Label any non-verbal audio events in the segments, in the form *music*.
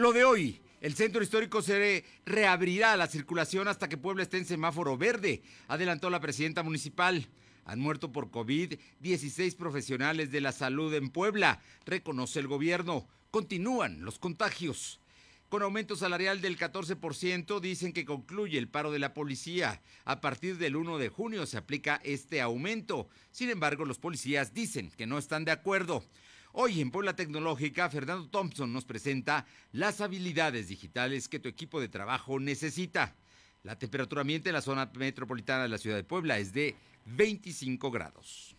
Lo de hoy, el centro histórico se reabrirá la circulación hasta que Puebla esté en semáforo verde, adelantó la presidenta municipal. Han muerto por COVID 16 profesionales de la salud en Puebla, reconoce el gobierno. Continúan los contagios. Con aumento salarial del 14%, dicen que concluye el paro de la policía. A partir del 1 de junio se aplica este aumento. Sin embargo, los policías dicen que no están de acuerdo. Hoy en Puebla Tecnológica, Fernando Thompson nos presenta las habilidades digitales que tu equipo de trabajo necesita. La temperatura ambiente en la zona metropolitana de la ciudad de Puebla es de 25 grados.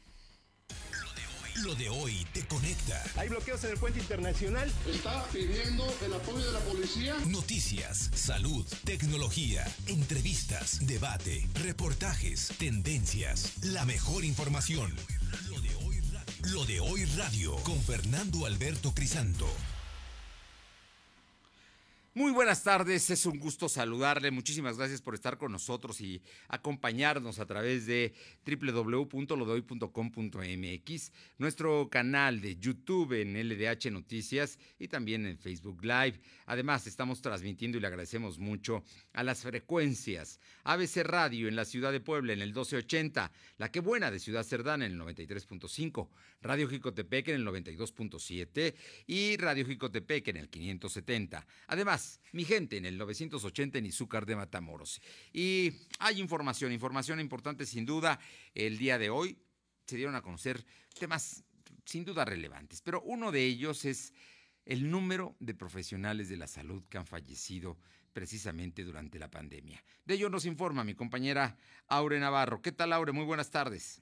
Lo de hoy te conecta. Hay bloqueos en el puente internacional. Está pidiendo el apoyo de la policía. Noticias, salud, tecnología, entrevistas, debate, reportajes, tendencias, la mejor información. Lo de hoy radio con Fernando Alberto Crisanto. Muy buenas tardes, es un gusto saludarle. Muchísimas gracias por estar con nosotros y acompañarnos a través de www.lodoy.com.mx, nuestro canal de YouTube en LDH Noticias y también en Facebook Live. Además, estamos transmitiendo y le agradecemos mucho a las frecuencias ABC Radio en la ciudad de Puebla en el 1280, La Que Buena de Ciudad Cerdán en el 93.5, Radio Jicotepec en el 92.7 y Radio Jicotepec en el 570. Además, mi gente, en el 980 en Izúcar de Matamoros. Y hay información, información importante sin duda. El día de hoy se dieron a conocer temas sin duda relevantes, pero uno de ellos es el número de profesionales de la salud que han fallecido precisamente durante la pandemia. De ello nos informa mi compañera Aure Navarro. ¿Qué tal, Aure? Muy buenas tardes.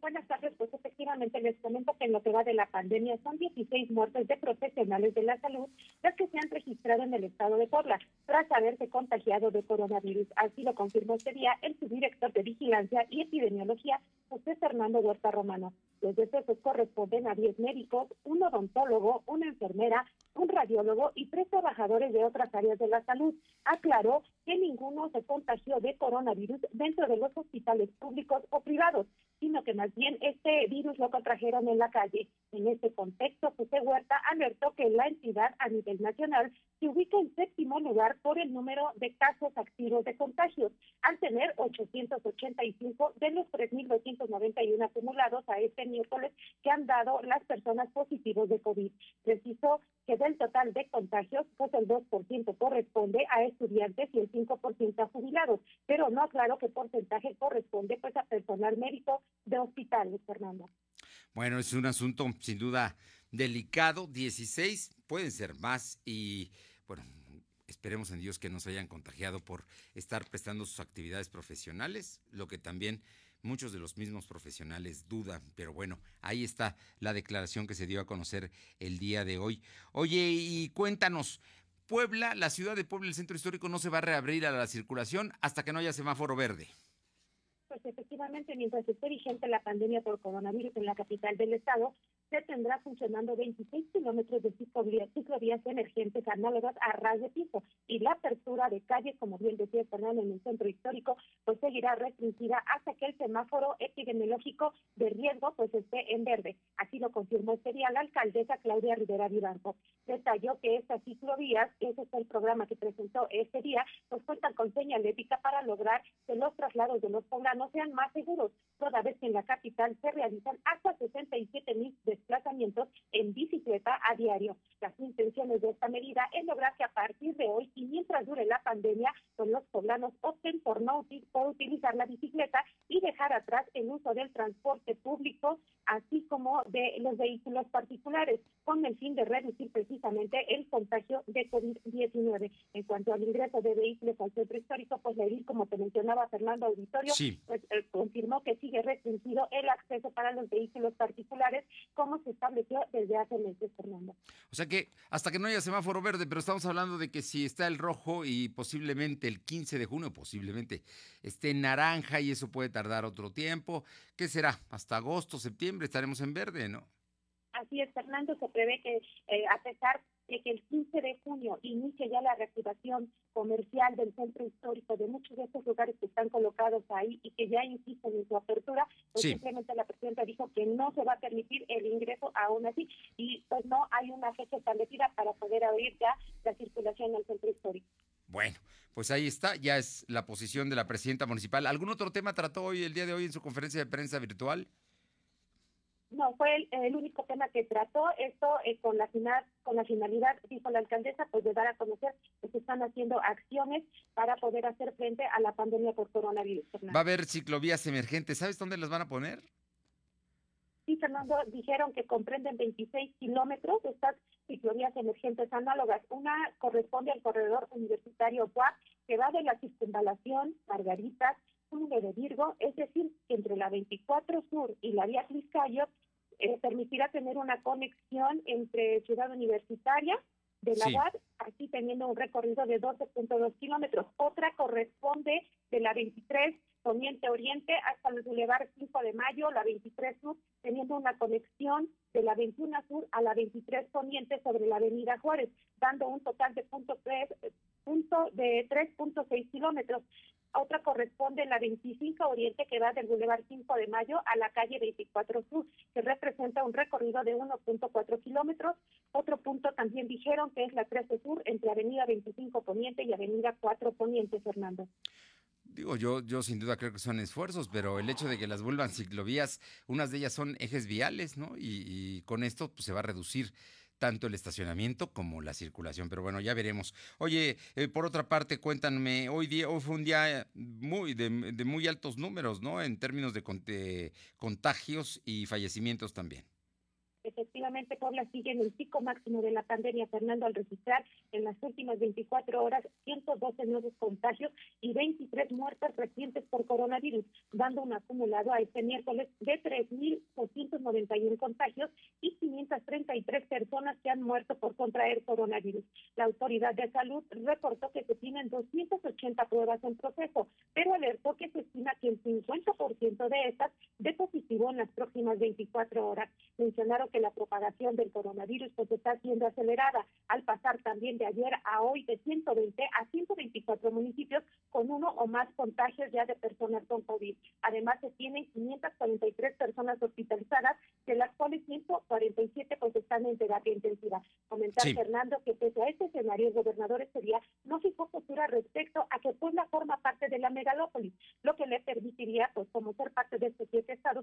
Buenas tardes, pues efectivamente les comento que en lo que va de la pandemia son 16 muertes de profesionales de la salud las que se han registrado en el estado de Puebla tras haberse contagiado de coronavirus. Así lo confirmó este día el subdirector de Vigilancia y Epidemiología, José Fernando Huerta Romano. Los decesos corresponden a 10 médicos, un odontólogo, una enfermera, un radiólogo y tres trabajadores de otras áreas de la salud. Aclaró que ninguno se contagió de coronavirus dentro de los hospitales públicos o privados, sino que más bien este virus lo contrajeron en la calle. En este contexto, José Huerta alertó que la entidad a nivel nacional se ubica en séptimo lugar por el número de casos activos de contagios, al tener 885 de los 3.291 acumulados a este miércoles que han dado las personas positivos de COVID. Precisó que del total de contagios, pues el 2% corresponde a estudiantes y el 5% a jubilados, pero no aclaró qué porcentaje corresponde pues a personal médico de hospitales, Bueno, es un asunto sin duda delicado, 16, pueden ser más y bueno, esperemos en Dios que no se hayan contagiado por estar prestando sus actividades profesionales, lo que también muchos de los mismos profesionales dudan, pero bueno, ahí está la declaración que se dio a conocer el día de hoy. Oye, y cuéntanos, Puebla, la ciudad de Puebla, el centro histórico, no se va a reabrir a la circulación hasta que no haya semáforo verde. Pues efectivamente, mientras esté vigente la pandemia por coronavirus en la capital del estado, se tendrá funcionando 26 kilómetros de ciclovías, ciclovías emergentes análogas a ras de piso y la apertura de calles, como bien decía Fernando, en el centro histórico, pues seguirá restringida hasta que el semáforo epidemiológico de riesgo pues esté en verde. Así lo confirmó este día la alcaldesa Claudia Rivera Vivanco. Detalló que estas ciclovías, ese es el programa que presentó este día, pues cuentan con señalética para lograr que los traslados de los poblanos sean más seguros, toda vez que en la capital se realizan hasta 67 mil desplazamientos en bicicleta a diario. Las intenciones de esta medida es lograr que a partir de hoy y mientras dure la pandemia, pues los poblanos opten por no por utilizar la bicicleta y dejar atrás el uso del transporte público, así como de los vehículos particulares, con el fin de reducir precisamente el contagio de COVID-19. En cuanto al ingreso de vehículos al centro histórico, pues la como te mencionaba Fernando Auditorio, pues eh, confirmó que sigue restringido el acceso para los vehículos particulares, como se estableció desde hace meses, Fernando. O sea que hasta que no haya semáforo verde, pero estamos hablando de que si está el rojo y posiblemente el 15 de junio, posiblemente esté naranja y eso puede tardar otro tiempo, ¿qué será? Hasta agosto, septiembre estaremos en verde, ¿no? Así es, Fernando, se prevé que eh, a pesar de que el 15 de junio inicie ya la reactivación comercial del centro histórico de muchos de estos lugares que están colocados ahí y que ya insisten en su apertura, pues simplemente la presidenta dijo que no se va a permitir el ingreso aún así y pues no hay una fecha establecida para poder abrir ya la circulación al centro histórico. Bueno, pues ahí está, ya es la posición de la presidenta municipal. ¿Algún otro tema trató hoy, el día de hoy, en su conferencia de prensa virtual? No, fue el, único tema que trató. Esto eh, con, la final, con la finalidad, dijo la alcaldesa, pues de dar a conocer que se están haciendo acciones para poder hacer frente a la pandemia por coronavirus. Va a haber ciclovías emergentes. ¿Sabes dónde las van a poner? Sí, Fernando, dijeron que comprenden 26 kilómetros estas ciclovías emergentes análogas. Una corresponde al corredor universitario UAP, que va de la circunvalación Margaritas, de Virgo, es decir, entre la 24 Sur y la vía Tliscayo, eh, permitirá tener una conexión entre Ciudad Universitaria de la UAP, así teniendo un recorrido de 12.2 kilómetros. Otra corresponde de la 23 Poniente Oriente hasta el Boulevard 5 de Mayo, la 23 Sur, teniendo una conexión de la 21 Sur a la 23 Poniente sobre la Avenida Juárez, dando un total de punto, tres, punto de 3.6 kilómetros. Otra corresponde la 25 Oriente que va del Boulevard 5 de Mayo a la calle 24 Sur, que representa un recorrido de 1.4 kilómetros. Otro punto también dijeron que es la 13 Sur entre Avenida 25 Poniente y Avenida 4 Poniente, Fernando. Digo, yo, yo sin duda creo que son esfuerzos, pero el hecho de que las vuelvan ciclovías, unas de ellas son ejes viales, ¿no? Y, y con esto pues, se va a reducir tanto el estacionamiento como la circulación. Pero bueno, ya veremos. Oye, eh, por otra parte, cuéntame, hoy, día, hoy fue un día muy de, muy altos números, ¿no? En términos de contagios y fallecimientos también. Efectivamente, Puebla sigue en el pico máximo de la pandemia, Fernando, al registrar en las últimas 24 horas 112 nuevos contagios y 23 muertes recientes por coronavirus, dando un acumulado a este miércoles de 3.291 contagios y 533 personas que han muerto por contraer coronavirus. La autoridad de salud reportó que se tienen 280 pruebas en proceso, pero alertó que se estima que el 50% de estas positivo en las próximas 24 horas. Mencionaron que la propagación del coronavirus pues está siendo acelerada al pasar también de ayer a hoy de 120 a 124 municipios con uno o más contagios ya de personas con COVID. Además se tienen 543 personas hospitalizadas, de las cuales 147 pues están en terapia intensiva. Comentar Fernando que pese a este escenario el gobernador este día no fijó postura respecto a que Puebla forma parte de la megalópolis, lo que le permitiría pues como ser parte de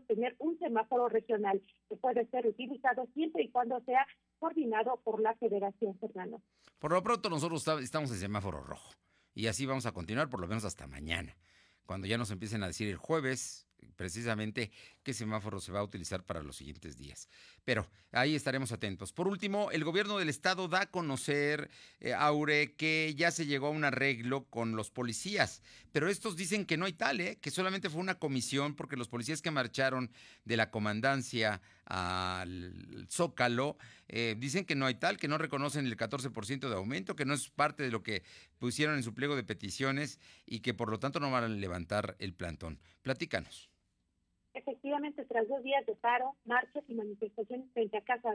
tener un semáforo regional que puede ser utilizado siempre y cuando sea coordinado por la Federación, Fernando. Por lo pronto nosotros estamos en semáforo rojo y así vamos a continuar por lo menos hasta mañana, cuando ya nos empiecen a decir el jueves precisamente qué semáforo se va a utilizar para los siguientes días. Pero ahí estaremos atentos. Por último, el gobierno del estado da a conocer, eh, Aure, que ya se llegó a un arreglo con los policías, pero estos dicen que no hay tal, ¿eh? que solamente fue una comisión porque los policías que marcharon de la comandancia al Zócalo eh, dicen que no hay tal, que no reconocen el 14% de aumento, que no es parte de lo que pusieron en su pliego de peticiones y que por lo tanto no van a levantar el plantón. Platícanos. Efectivamente, tras dos días de paro, marchas y manifestaciones frente a Casa,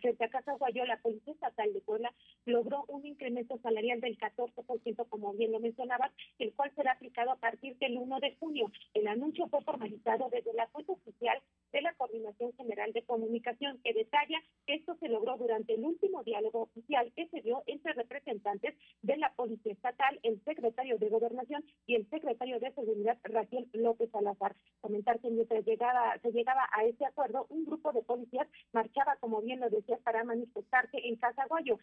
frente a Casa Guayo, la Policía Estatal de Puebla logró un incremento salarial del 14%, como bien lo mencionabas, el cual será aplicado a partir del 1 de junio. El anuncio fue formalizado desde la fuente oficial de la Coordinación General de Comunicación, que detalla que esto se logró durante el último diálogo oficial que se dio entre representantes de la Policía Estatal, el secretario de Gobernación y el secretario de Seguridad, Rafael López Salazar. Comentar que mientras llegaba, se llegaba a ese acuerdo, un grupo de policías marchaba, como bien lo decía, para manifestarse en Casaguayo.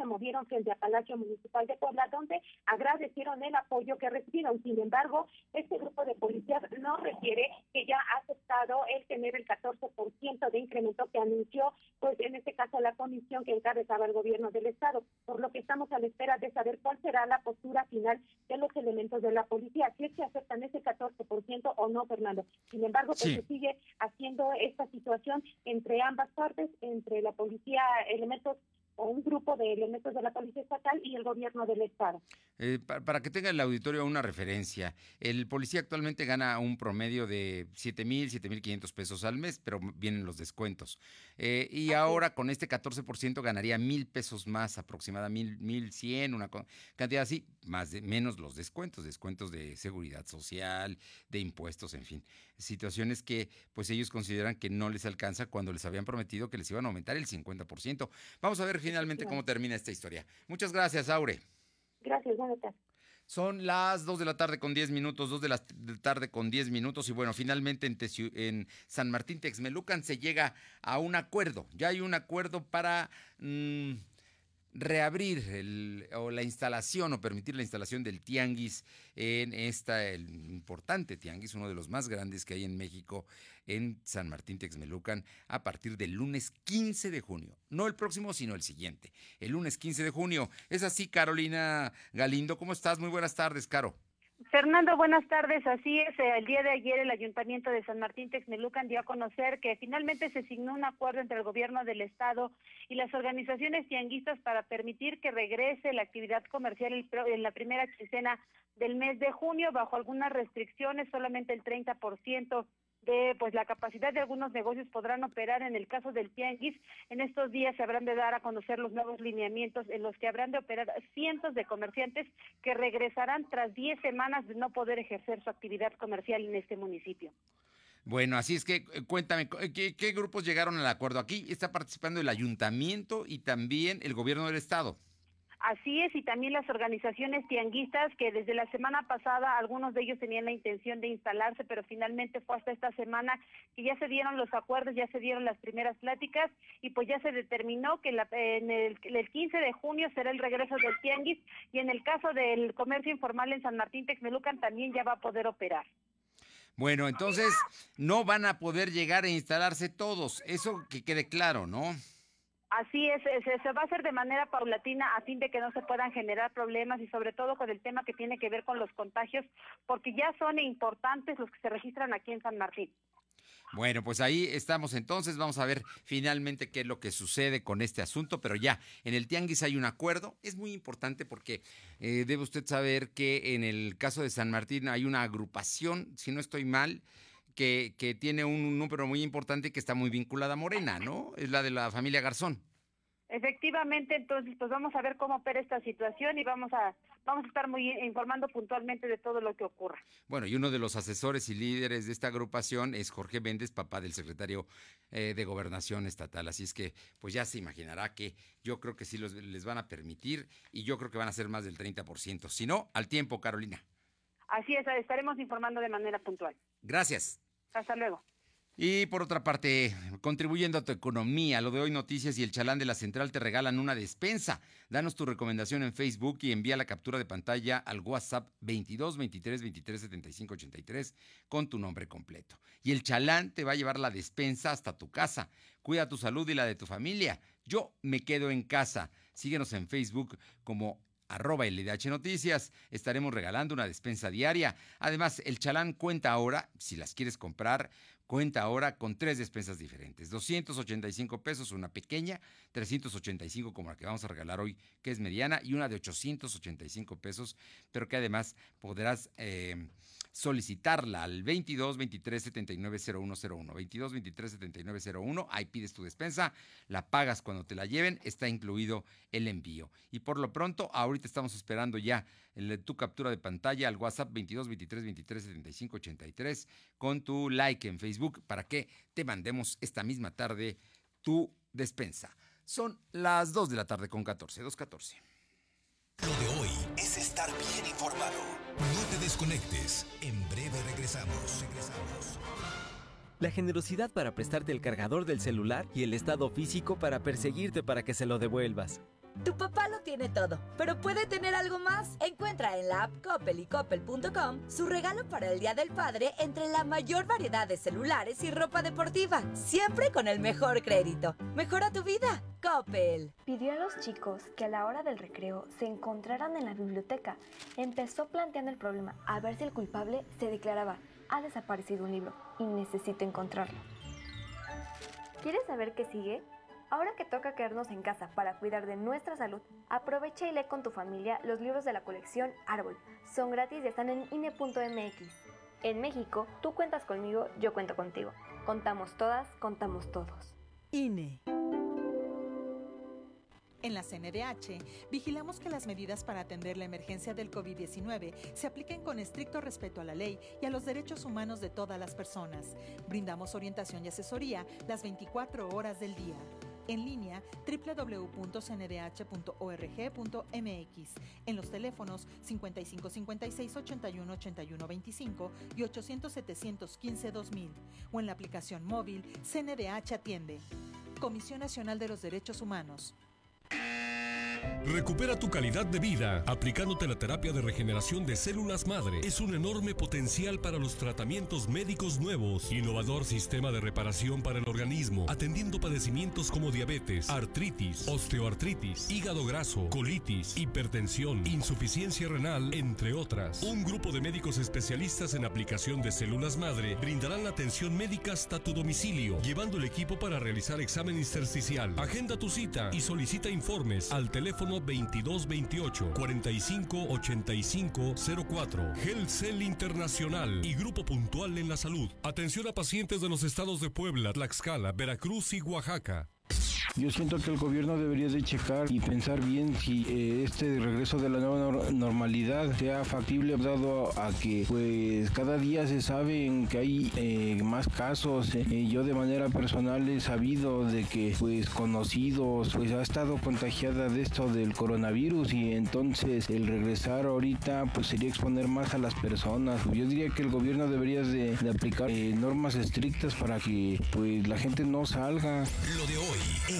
Se movieron frente a Palacio Municipal de Puebla, donde agradecieron el apoyo que recibieron. Sin embargo, este grupo de policías no requiere que ya ha aceptado el tener el 14% de incremento que anunció, pues en este caso la comisión que encabezaba el gobierno del Estado, por lo que estamos a la espera de saber cuál será la postura final de los elementos de la policía, si es que aceptan ese 14% o no, Fernando. Sin embargo, pues se sigue haciendo esta situación entre ambas partes, entre la policía, elementos o un grupo de elementos de la Policía Estatal y el gobierno del Estado. Eh, para, que tenga el auditorio una referencia, el policía actualmente gana un promedio de 7 mil, 7 mil 500 pesos al mes, pero vienen los descuentos. Eh, y ahora con este 14% ganaría mil pesos más, aproximadamente mil, mil cien, una cantidad así, más de, menos los descuentos, descuentos de seguridad social, de impuestos, en fin. Situaciones que pues ellos consideran que no les alcanza cuando les habían prometido que les iban a aumentar el 50%. Vamos a ver finalmente cómo termina esta historia. Muchas gracias, Aure. Gracias, buenas Son las 2 de la tarde con 10 minutos, 2 de la tarde con 10 minutos y bueno, finalmente en, en San Martín Texmelucan se llega a un acuerdo. Ya hay un acuerdo para mm, reabrir el, o la instalación o permitir la instalación del tianguis en esta importante tianguis, uno de los más grandes que hay en México, en San Martín Texmelucan, a partir del lunes 15 de junio. No el próximo, sino el siguiente. El lunes 15 de junio. Es así, Carolina Galindo. ¿Cómo estás? Muy buenas tardes, Caro. Fernando, buenas tardes. Así es, eh, el día de ayer el Ayuntamiento de San Martín Texmelucan dio a conocer que finalmente se signó un acuerdo entre el gobierno del estado y las organizaciones tianguistas para permitir que regrese la actividad comercial en la primera quincena del mes de junio bajo algunas restricciones, solamente el 30% de pues la capacidad de algunos negocios podrán operar en el caso del tianguis. En estos días se habrán de dar a conocer los nuevos lineamientos en los que habrán de operar cientos de comerciantes que regresarán tras 10 semanas de no poder ejercer su actividad comercial en este municipio. Bueno, así es que eh, cuéntame, ¿qué, ¿qué, grupos llegaron al acuerdo? Aquí está participando el ayuntamiento y también el gobierno del estado. Así es, y también las organizaciones tianguistas que desde la semana pasada algunos de ellos tenían la intención de instalarse, pero finalmente fue hasta esta semana que ya se dieron los acuerdos, ya se dieron las primeras pláticas y pues ya se determinó que en el, el 15 de junio será el regreso del tianguis y en el caso del comercio informal en San Martín Texmelucan también ya va a poder operar. Bueno, entonces no van a poder llegar a instalarse todos, eso que quede claro, ¿no? Así es, se, va a hacer de manera paulatina a fin de que no se puedan generar problemas y sobre todo con el tema que tiene que ver con los contagios, porque ya son importantes los que se registran aquí en San Martín. Bueno, pues ahí estamos entonces, vamos a ver finalmente qué es lo que sucede con este asunto, pero ya en el Tianguis hay un acuerdo, es muy importante porque eh, debe usted saber que en el caso de San Martín hay una agrupación, si no estoy mal, que, que tiene un número muy importante que está muy vinculada a Morena, ¿no? Es la de la familia Garzón. Efectivamente, entonces pues vamos a ver cómo opera esta situación y vamos a vamos a estar muy informando puntualmente de todo lo que ocurra. Bueno, y uno de los asesores y líderes de esta agrupación es Jorge Méndez, papá del secretario eh, de Gobernación Estatal. Así es que, pues ya se imaginará que yo creo que sí les van a permitir y yo creo que van a ser más del 30%. Si no, al tiempo, Carolina. Así es, estaremos informando de manera puntual. Gracias. Hasta luego. Y por otra parte, contribuyendo a tu economía, lo de hoy noticias y el chalán de la central te regalan una despensa. Danos tu recomendación en Facebook y envía la captura de pantalla al WhatsApp 22 23 23 75 83 con tu nombre completo. Y el chalán te va a llevar la despensa hasta tu casa. Cuida tu salud y la de tu familia. Yo me quedo en casa. Síguenos en Facebook como arroba LDH Noticias. Estaremos regalando una despensa diaria. Además, el chalán cuenta ahora, si las quieres comprar, cuenta ahora con tres despensas diferentes. 285 pesos, una pequeña, 385 como la que vamos a regalar hoy, que es mediana, y una de 885 pesos, pero que además podrás... Eh, solicitarla al 22 23 79 0101. 22 23 79 01. Ahí pides tu despensa, la pagas cuando te la lleven, está incluido el envío. Y por lo pronto, ahorita estamos esperando ya tu captura de pantalla al WhatsApp 22 23 23 75 83 con tu like en Facebook para que te mandemos esta misma tarde tu despensa. Son las 2 de la tarde con 14, 2.14. Lo de hoy es estar bien informado. No te desconectes. En breve regresamos. Regresamos. La generosidad para prestarte el cargador del celular y el estado físico para perseguirte para que se lo devuelvas. Tu papá lo tiene todo, pero puede tener algo más. Encuentra en la app Coppel y su regalo para el Día del Padre entre la mayor variedad de celulares y ropa deportiva, siempre con el mejor crédito. Mejora tu vida, Coppel. Pidió a los chicos que a la hora del recreo se encontraran en la biblioteca. Empezó planteando el problema a ver si el culpable se declaraba, ha desaparecido un libro y necesito encontrarlo. ¿Quieres saber qué sigue? Ahora que toca quedarnos en casa para cuidar de nuestra salud, aprovecha y lee con tu familia los libros de la colección Árbol. Son gratis y están en INE.mx. En México, tú cuentas conmigo, yo cuento contigo. Contamos todas, contamos todos. INE. En la CNDH, vigilamos que las medidas para atender la emergencia del COVID-19 se apliquen con estricto respeto a la ley y a los derechos humanos de todas las personas. Brindamos orientación y asesoría las 24 horas del día. En línea www.cndh.org.mx, en los teléfonos 5556 81 81 25 y 800 715 2000 o en la aplicación móvil CNDH Atiende. Comisión Nacional de los Derechos Humanos. Recupera tu calidad de vida aplicándote la terapia de regeneración de células madre. Es un enorme potencial para los tratamientos médicos nuevos. Innovador sistema de reparación para el organismo, atendiendo padecimientos como diabetes, artritis, osteoartritis, hígado graso, colitis, hipertensión, insuficiencia renal, entre otras. Un grupo de médicos especialistas en aplicación de células madre brindarán la atención médica hasta tu domicilio, llevando el equipo para realizar examen intersticial. Agenda tu cita y solicita informes al teléfono 2228 45 85 04. Cell Internacional y Grupo Puntual en la Salud. Atención a pacientes de los estados de Puebla, Tlaxcala, Veracruz y Oaxaca. Yo siento que el gobierno debería de checar y pensar bien si eh, este regreso de la nueva normalidad sea factible dado a que pues cada día se sabe que hay eh, más casos. Eh, yo de manera personal he sabido de que pues conocidos pues ha estado contagiada de esto del coronavirus y entonces el regresar ahorita pues sería exponer más a las personas. Yo diría que el gobierno debería de, de aplicar normas estrictas para que pues la gente no salga. Lo de hoy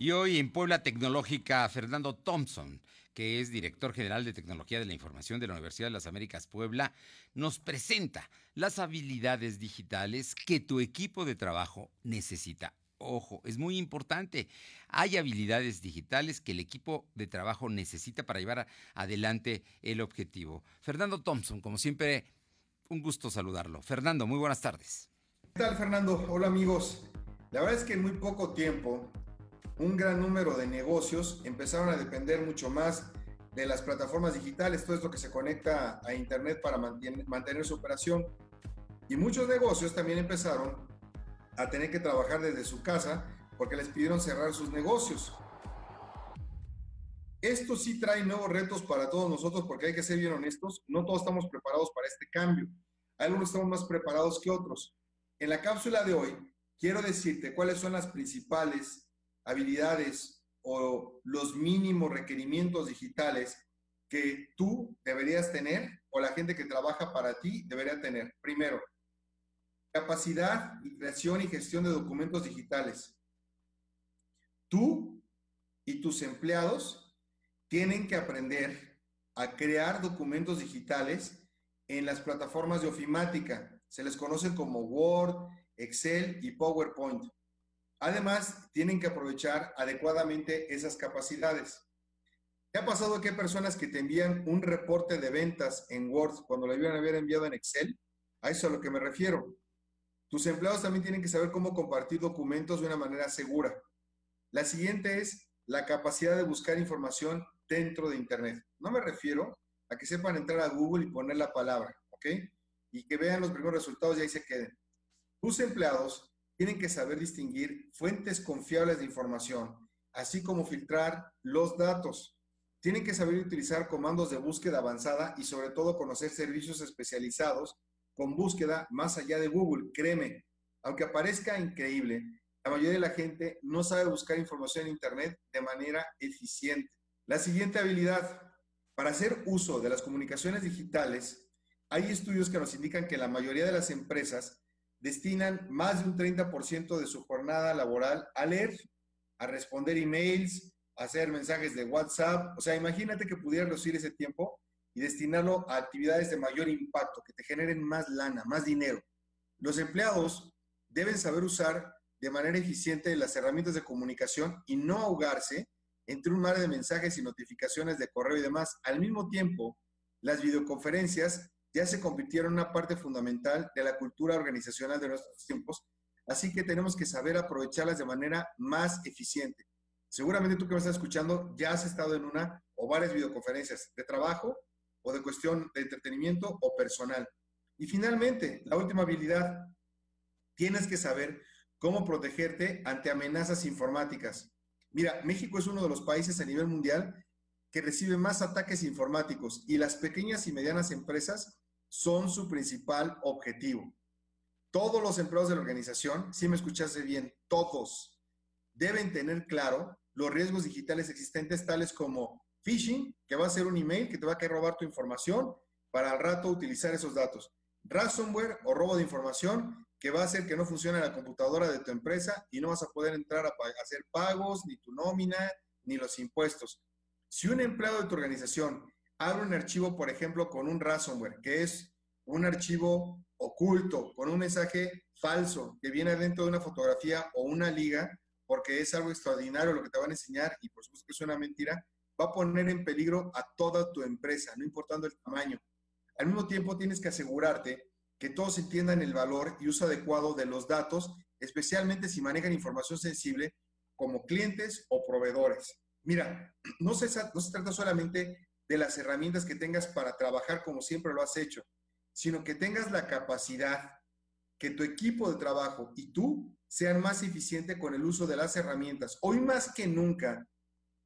Y hoy en Puebla Tecnológica, Fernando Thompson, que es director general de Tecnología de la Información de la Universidad de las Américas Puebla, nos presenta las habilidades digitales que tu equipo de trabajo necesita. Ojo, es muy importante. Hay habilidades digitales que el equipo de trabajo necesita para llevar adelante el objetivo. Fernando Thompson, como siempre, un gusto saludarlo. Fernando, muy buenas tardes. ¿Qué tal, Fernando? Hola, amigos. La verdad es que en muy poco tiempo un gran número de negocios empezaron a depender mucho más de las plataformas digitales, todo esto que se conecta a Internet para mantener, su operación. Y muchos negocios también empezaron a tener que trabajar desde su casa porque les pidieron cerrar sus negocios. Esto sí trae nuevos retos para todos nosotros porque hay que ser bien honestos, no todos estamos preparados para este cambio. Algunos estamos más preparados que otros. En la cápsula de hoy quiero decirte cuáles son las principales habilidades o los mínimos requerimientos digitales que tú deberías tener o la gente que trabaja para ti debería tener. Primero, capacidad y creación y gestión de documentos digitales. Tú y tus empleados tienen que aprender a crear documentos digitales en las plataformas de ofimática. Se les conocen como Word, Excel y PowerPoint. Además, tienen que aprovechar adecuadamente esas capacidades. ¿Qué ha pasado que hay personas que te envían un reporte de ventas en Word cuando lo debían haber enviado en Excel? A eso es a lo que me refiero. Tus empleados también tienen que saber cómo compartir documentos de una manera segura. La siguiente es la capacidad de buscar información dentro de Internet. No me refiero a que sepan entrar a Google y poner la palabra, ¿ok? Y que vean los primeros resultados y ahí se queden. Tus empleados tienen que saber distinguir fuentes confiables de información, así como filtrar los datos. Tienen que saber utilizar comandos de búsqueda avanzada y sobre todo conocer servicios especializados con búsqueda más allá de Google. Créeme, aunque parezca increíble, la mayoría de la gente no sabe buscar información en Internet de manera eficiente. La siguiente habilidad, para hacer uso de las comunicaciones digitales, hay estudios que nos indican que la mayoría de las empresas destinan más de un 30% de su jornada laboral a leer. a responder emails, a hacer mensajes de WhatsApp. O sea, imagínate que pudieras reducir ese tiempo y destinarlo a actividades de mayor impacto, que te generen más lana, más dinero. Los empleados deben saber usar de manera eficiente las herramientas de comunicación y no ahogarse entre un mar de mensajes y notificaciones de correo y demás. Al mismo tiempo, las videoconferencias ya se convirtieron en una parte fundamental de la cultura organizacional de nuestros tiempos, así que tenemos que saber aprovecharlas de manera más eficiente. Seguramente tú que me estás escuchando ya has estado en una o varias videoconferencias de trabajo o de cuestión de entretenimiento o personal. Y finalmente, la última habilidad, tienes que saber cómo protegerte ante amenazas informáticas. Mira, México es uno de los países a nivel mundial que recibe más ataques informáticos y las pequeñas y medianas empresas son su principal objetivo. Todos los empleados de la organización, si me escuchaste bien, todos deben tener claro los riesgos digitales existentes tales como phishing, que va a ser un email que te va a querer robar tu información para al rato utilizar esos datos. Ransomware o robo de información, que va a hacer que no funcione la computadora de tu empresa y no vas a poder entrar a, hacer pagos, ni tu nómina, ni los impuestos. Si un empleado de tu organización abre un archivo, por ejemplo, con un ransomware, que es un archivo oculto, con un mensaje falso que viene dentro de una fotografía o una liga, porque es algo extraordinario lo que te van a enseñar y por supuesto que es una mentira, va a poner en peligro a toda tu empresa, no importando el tamaño. Al mismo tiempo tienes que asegurarte que todos entiendan el valor y uso adecuado de los datos, especialmente si manejan información sensible como clientes o proveedores. Mira, *clears throat* no se, trata solamente de las herramientas que tengas para trabajar como siempre lo has hecho, sino que tengas la capacidad que tu equipo de trabajo y tú sean más eficientes con el uso de las herramientas. Hoy más que nunca,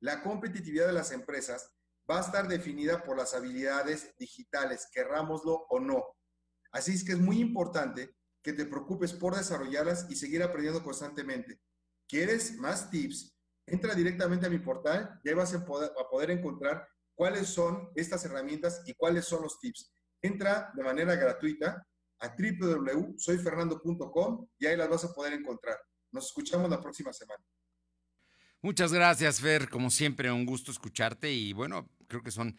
la competitividad de las empresas va a estar definida por las habilidades digitales, querrámoslo o no. Así es que es muy importante que te preocupes por desarrollarlas y seguir aprendiendo constantemente. ¿Quieres más tips? Entra directamente a mi portal y vas a poder, a poder encontrar cuáles son estas herramientas y cuáles son los tips. Entra de manera gratuita a www.soyfernando.com y ahí las vas a poder encontrar. Nos escuchamos la próxima semana. Muchas gracias, Fer. Como siempre, un gusto escucharte y bueno, creo que son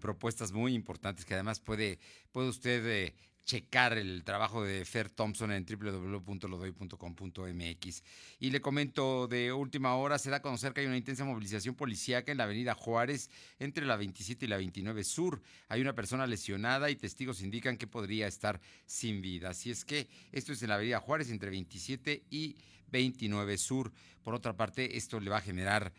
propuestas muy importantes que además puede, puede usted eh, checar el trabajo de Fer Thompson en www.lodoy.com.mx. Y le comento de última hora, se da a conocer que hay una intensa movilización policíaca en la avenida Juárez entre la 27 y la 29 Sur. Hay una persona lesionada y testigos indican que podría estar sin vida. Así es que esto es en la avenida Juárez entre 27 y 29 Sur. Por otra parte, esto le va a generar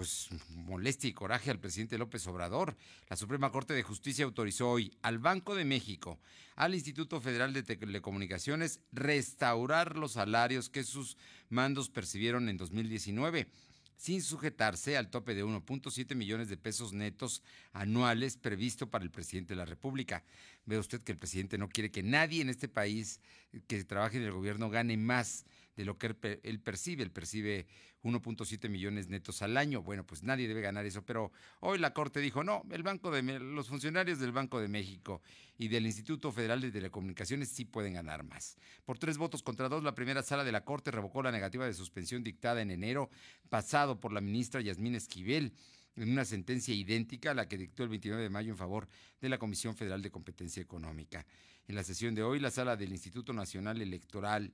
pues molestia y coraje al presidente López Obrador. La Suprema Corte de Justicia autorizó hoy al Banco de México, al Instituto Federal de Telecomunicaciones, restaurar los salarios que sus mandos percibieron en 2019 sin sujetarse al tope de 1.7 millones de pesos netos anuales previsto para el presidente de la República. Ve usted que el presidente no quiere que nadie en este país que trabaje en el gobierno gane más de lo que él, percibe. Él percibe 1.7 millones netos al año. Bueno, pues nadie debe ganar eso, pero hoy la Corte dijo, no, el Banco de los funcionarios del Banco de México y del Instituto Federal de Telecomunicaciones sí pueden ganar más. Por tres votos contra dos, la primera sala de la Corte revocó la negativa de suspensión dictada en enero pasado por la ministra Yasmín Esquivel en una sentencia idéntica a la que dictó el 29 de mayo en favor de la Comisión Federal de Competencia Económica. En la sesión de hoy, la sala del Instituto Nacional Electoral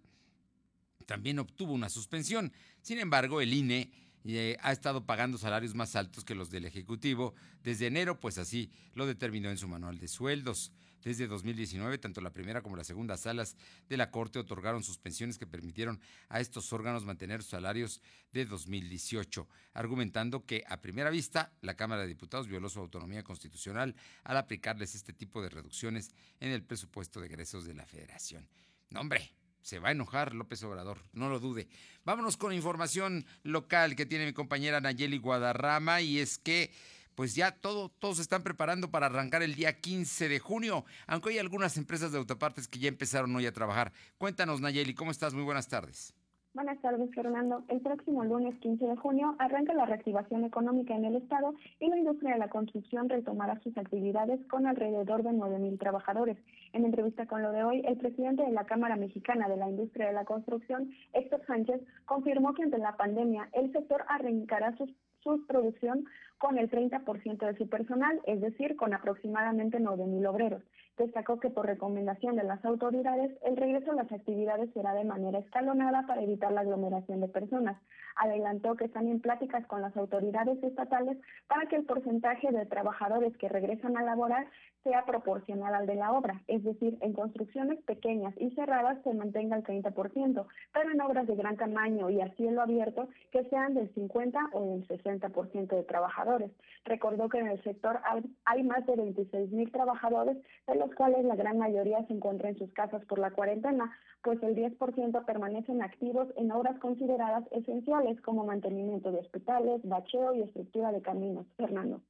también obtuvo una suspensión. Sin embargo, el INE eh, ha estado pagando salarios más altos que los del Ejecutivo desde enero, pues así lo determinó en su manual de sueldos. Desde 2019, tanto la primera como la segunda salas de la Corte otorgaron suspensiones que permitieron a estos órganos mantener sus salarios de 2018, argumentando que a primera vista la Cámara de Diputados violó su autonomía constitucional al aplicarles este tipo de reducciones en el presupuesto de egresos de la Federación. No, hombre, se va a enojar López Obrador, no lo dude. Vámonos con información local que tiene mi compañera Nayeli Guadarrama y es que pues ya todo, todos están preparando para arrancar el día 15 de junio, aunque hay algunas empresas de autopartes que ya empezaron hoy a trabajar. Cuéntanos Nayeli, ¿cómo estás? Muy buenas tardes. Buenas tardes, Fernando. El próximo lunes 15 de junio arranca la reactivación económica en el Estado y la industria de la construcción retomará sus actividades con alrededor de 9.000 trabajadores. En entrevista con lo de hoy, el presidente de la Cámara Mexicana de la Industria de la Construcción, Héctor Sánchez, confirmó que ante la pandemia el sector arrancará su producción con el 30% de su personal, es decir, con aproximadamente 9.000 obreros. Destacó que por recomendación de las autoridades, el regreso a las actividades será de manera escalonada para evitar la aglomeración de personas. Adelantó que están en pláticas con las autoridades estatales para que el porcentaje de trabajadores que regresan a laborar sea proporcional al de la obra, es decir, en construcciones pequeñas y cerradas se mantenga el 30%, pero en obras de gran tamaño y a cielo abierto que sean del 50 o del 60% de trabajadores. Recordó que en el sector hay más de 26 mil trabajadores, de los cuales la gran mayoría se encuentra en sus casas por la cuarentena, pues el 10% permanecen activos en obras consideradas esenciales como mantenimiento de hospitales, bacheo y estructura de caminos. Fernando.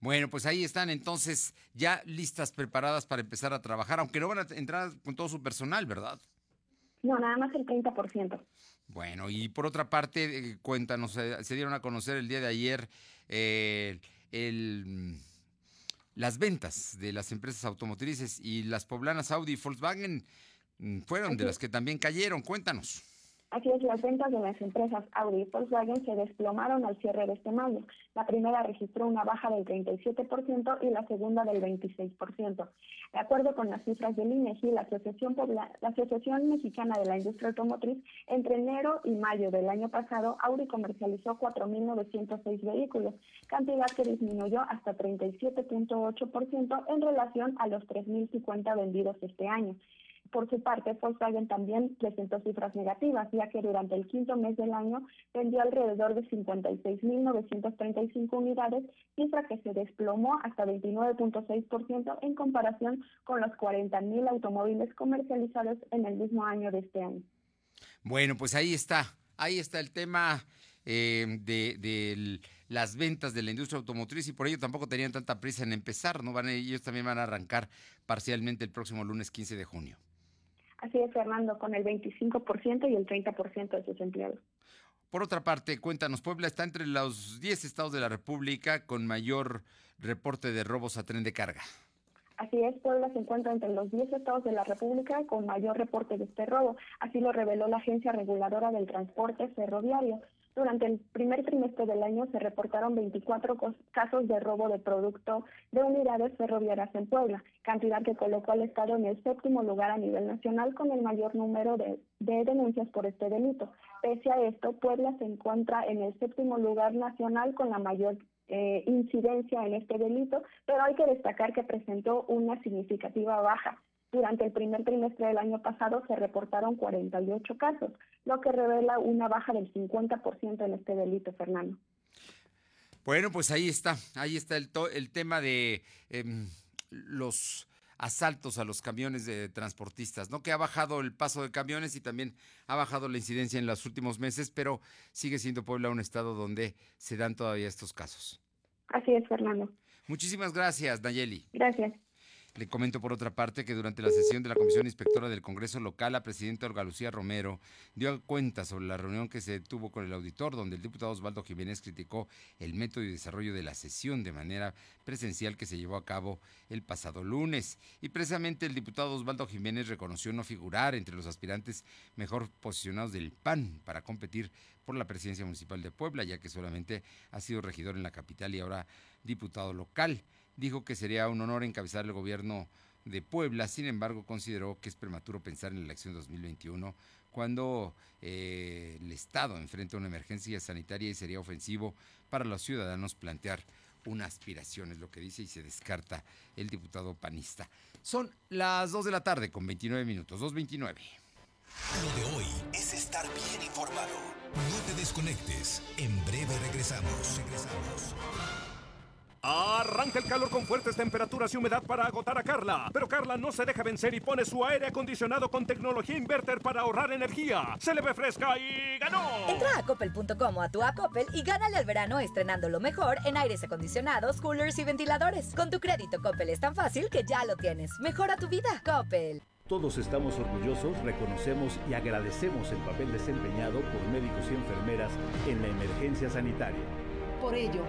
Bueno, pues ahí están entonces ya listas, preparadas para empezar a trabajar, aunque no van a entrar con todo su personal, ¿verdad? No, nada más el 30%. Bueno, y por otra parte, eh, cuéntanos, eh, se dieron a conocer el día de ayer eh, el, las ventas de las empresas automotrices y las poblanas Audi y Volkswagen mm, fueron de las que también cayeron. Cuéntanos. Así es, las ventas de las empresas Audi y Volkswagen se desplomaron al cierre de este mayo. La primera registró una baja del 37% y la segunda del 26%. De acuerdo con las cifras del INEGI, la Asociación, la Asociación Mexicana de la Industria Automotriz, entre enero y mayo del año pasado, Audi comercializó 4.906 vehículos, cantidad que disminuyó hasta 37.8% en relación a los 3.050 vendidos este año. Por su parte, Volkswagen también presentó cifras negativas, ya que durante el quinto mes del año vendió alrededor de 56.935 unidades, cifra que se desplomó hasta 29.6% en comparación con los 40.000 automóviles comercializados en el mismo año de este año. Bueno, pues ahí está, ahí está el tema eh, de, las ventas de la industria automotriz y por ello tampoco tenían tanta prisa en empezar, ¿no? Van, ellos también van a arrancar parcialmente el próximo lunes 15 de junio. Así es, Fernando, con el 25% y el 30% de sus empleados. Por otra parte, cuéntanos, Puebla está entre los 10 estados de la República con mayor reporte de robos a tren de carga. Así es, Puebla se encuentra entre los 10 estados de la República con mayor reporte de este robo. Así lo reveló la Agencia Reguladora del Transporte Ferroviario. Durante el primer trimestre del año se reportaron 24 casos de robo de producto de unidades ferroviarias en Puebla, cantidad que colocó al Estado en el séptimo lugar a nivel nacional con el mayor número de, denuncias por este delito. Pese a esto, Puebla se encuentra en el séptimo lugar nacional con la mayor eh, incidencia en este delito, pero hay que destacar que presentó una significativa baja. Durante el primer trimestre del año pasado se reportaron 48 casos, lo que revela una baja del 50% en este delito, Fernando. Bueno, pues ahí está, ahí está el, el tema de em, los asaltos a los camiones de transportistas, ¿no? Que ha bajado el paso de camiones y también ha bajado la incidencia en los últimos meses, pero sigue siendo Puebla un estado donde se dan todavía estos casos. Así es, Fernando. Muchísimas gracias, Nayeli. Gracias. Le comento por otra parte que durante la sesión de la Comisión Inspectora del Congreso Local, la presidenta Olga Lucía Romero dio cuenta sobre la reunión que se tuvo con el auditor, donde el diputado Osvaldo Jiménez criticó el método y desarrollo de la sesión de manera presencial que se llevó a cabo el pasado lunes. Y precisamente el diputado Osvaldo Jiménez reconoció no figurar entre los aspirantes mejor posicionados del PAN para competir por la presidencia municipal de Puebla, ya que solamente ha sido regidor en la capital y ahora diputado local dijo que sería un honor encabezar el gobierno de Puebla, sin embargo consideró que es prematuro pensar en la elección 2021 cuando eh, el Estado enfrenta una emergencia sanitaria y sería ofensivo para los ciudadanos plantear una aspiración, es lo que dice y se descarta el diputado panista. Son las 2 de la tarde con 29 minutos, 2.29. Lo de hoy es estar bien informado. No te desconectes. En breve regresamos. Regresamos. Arranca el calor con fuertes temperaturas y humedad para agotar a Carla. Pero Carla no se deja vencer y pone su aire acondicionado con tecnología inverter para ahorrar energía. Se le ve fresca y ganó. Entra a coppel.com o a tu a Coppel y gánale al verano estrenando lo mejor en aires acondicionados, coolers y ventiladores. Con tu crédito Coppel es tan fácil que ya lo tienes. Mejora tu vida. Coppel. Todos estamos orgullosos, reconocemos y agradecemos el papel desempeñado por médicos y enfermeras en la emergencia sanitaria. Por ello,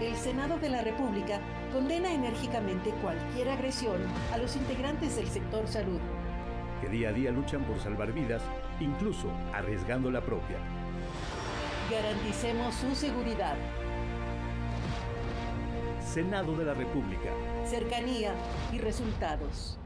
el Senado de la República condena enérgicamente cualquier agresión a los integrantes del sector salud. Que día a día luchan por salvar vidas, incluso arriesgando la propia. Garanticemos su seguridad. Senado de la República. Cercanía y resultados.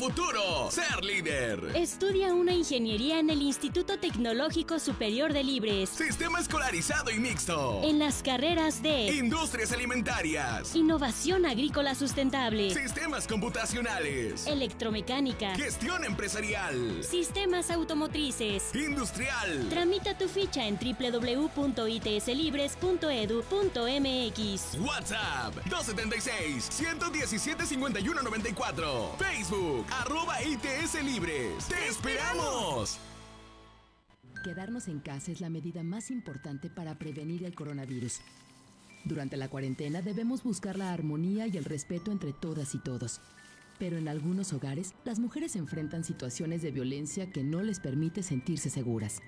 Tu futuro, ser líder. Estudia una ingeniería en el Instituto Tecnológico Superior de Libres. Sistema escolarizado y mixto. En las carreras de Industrias alimentarias. Innovación agrícola sustentable. Sistemas computacionales. Electromecánica. Gestión empresarial. Sistemas automotrices. Industrial. Tramita tu ficha en www.itslibres.edu.mx. WhatsApp 276 117 5194. Facebook arroba ITS Libres. ¡Te esperamos! Quedarnos en casa es la medida más importante para prevenir el coronavirus. Durante la cuarentena debemos buscar la armonía y el respeto entre todas y todos. Pero en algunos hogares, las mujeres enfrentan situaciones de violencia que no les permite sentirse seguras.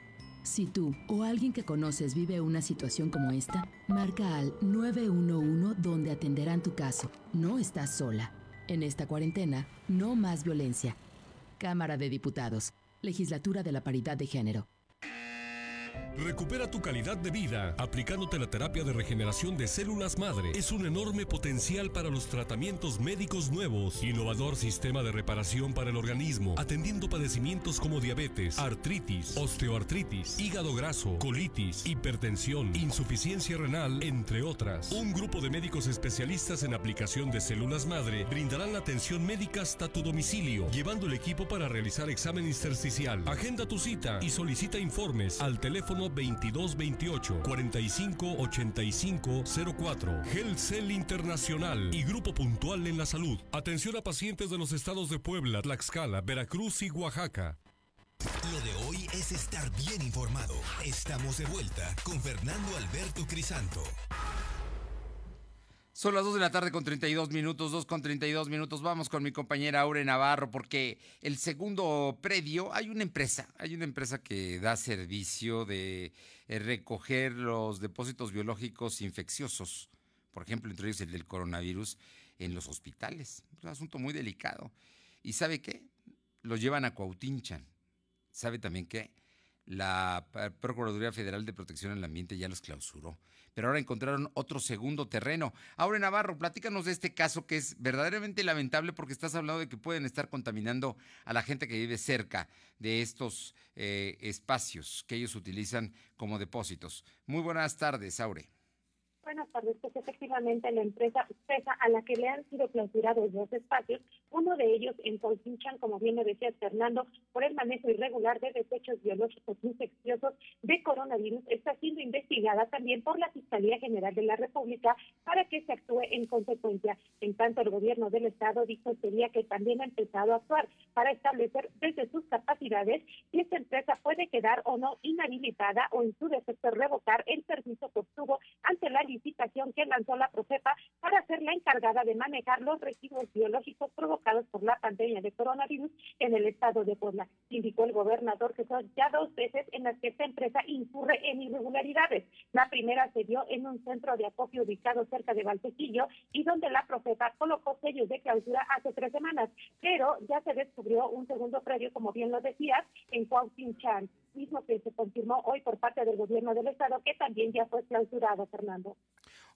Si tú o alguien que conoces vive una situación como esta, marca al 911 donde atenderán tu caso. No estás sola. En esta cuarentena, no más violencia. Cámara de Diputados. Legislatura de la Paridad de Género. Recupera tu calidad de vida aplicándote la terapia de regeneración de células madre. Es un enorme potencial para los tratamientos médicos nuevos. Innovador sistema de reparación para el organismo, atendiendo padecimientos como diabetes, artritis, osteoartritis, hígado graso, colitis, hipertensión, insuficiencia renal, entre otras. Un grupo de médicos especialistas en aplicación de células madre brindarán la atención médica hasta tu domicilio, llevando el equipo para realizar examen intersticial. Agenda tu cita y solicita informes al teléfono 2228 45 85 04. Cell Internacional y Grupo Puntual en la Salud. Atención a pacientes de los estados de Puebla, Tlaxcala, Veracruz y Oaxaca. Lo de hoy es estar bien informado. Estamos de vuelta con Fernando Alberto Crisanto. Son las 2 de la tarde con 32 minutos, 2 con 32 minutos. Vamos con mi compañera Aure Navarro porque el segundo predio, hay una empresa, hay una empresa que da servicio de eh, recoger los depósitos biológicos infecciosos, por ejemplo, entre ellos el del coronavirus, en los hospitales. Es un asunto muy delicado. ¿Y sabe qué? Lo llevan a Cuautinchan. ¿Sabe también qué? La Procuraduría Federal de Protección al Ambiente ya los clausuró pero ahora encontraron otro segundo terreno. Ahora Navarro, platícanos de este caso que es verdaderamente lamentable porque estás hablando de que pueden estar contaminando a la gente que vive cerca de estos eh, espacios que ellos utilizan como depósitos. Muy buenas tardes, Aure. Buenas tardes, pues efectivamente la empresa a la que le han sido clausurados dos espacios, uno de ellos en Colchinchan, como bien lo decía Fernando, por el manejo irregular de desechos biológicos infecciosos de coronavirus, está siendo investigada también por la Fiscalía General de la República para que se actúe en consecuencia. En tanto, el gobierno del Estado dijo sería que también ha empezado a actuar para establecer desde sus capacidades si esta empresa puede quedar o no inhabilitada o en su defecto revocar el permiso que obtuvo ante la licitación que lanzó la Profepa para ser la encargada de manejar los residuos biológicos provocados por la pandemia de coronavirus en el estado de Puebla. Indicó el gobernador que son ya dos veces en las que esta empresa incurre en irregularidades. La primera se dio en un centro de acopio ubicado cerca de Valsequillo y donde la Profepa colocó sellos de clausura hace tres semanas, pero ya se descubrió un segundo predio, como bien lo decías, en Cuauhtinchan mismo que se confirmó hoy por parte del gobierno del estado, que también ya fue clausurado, Fernando.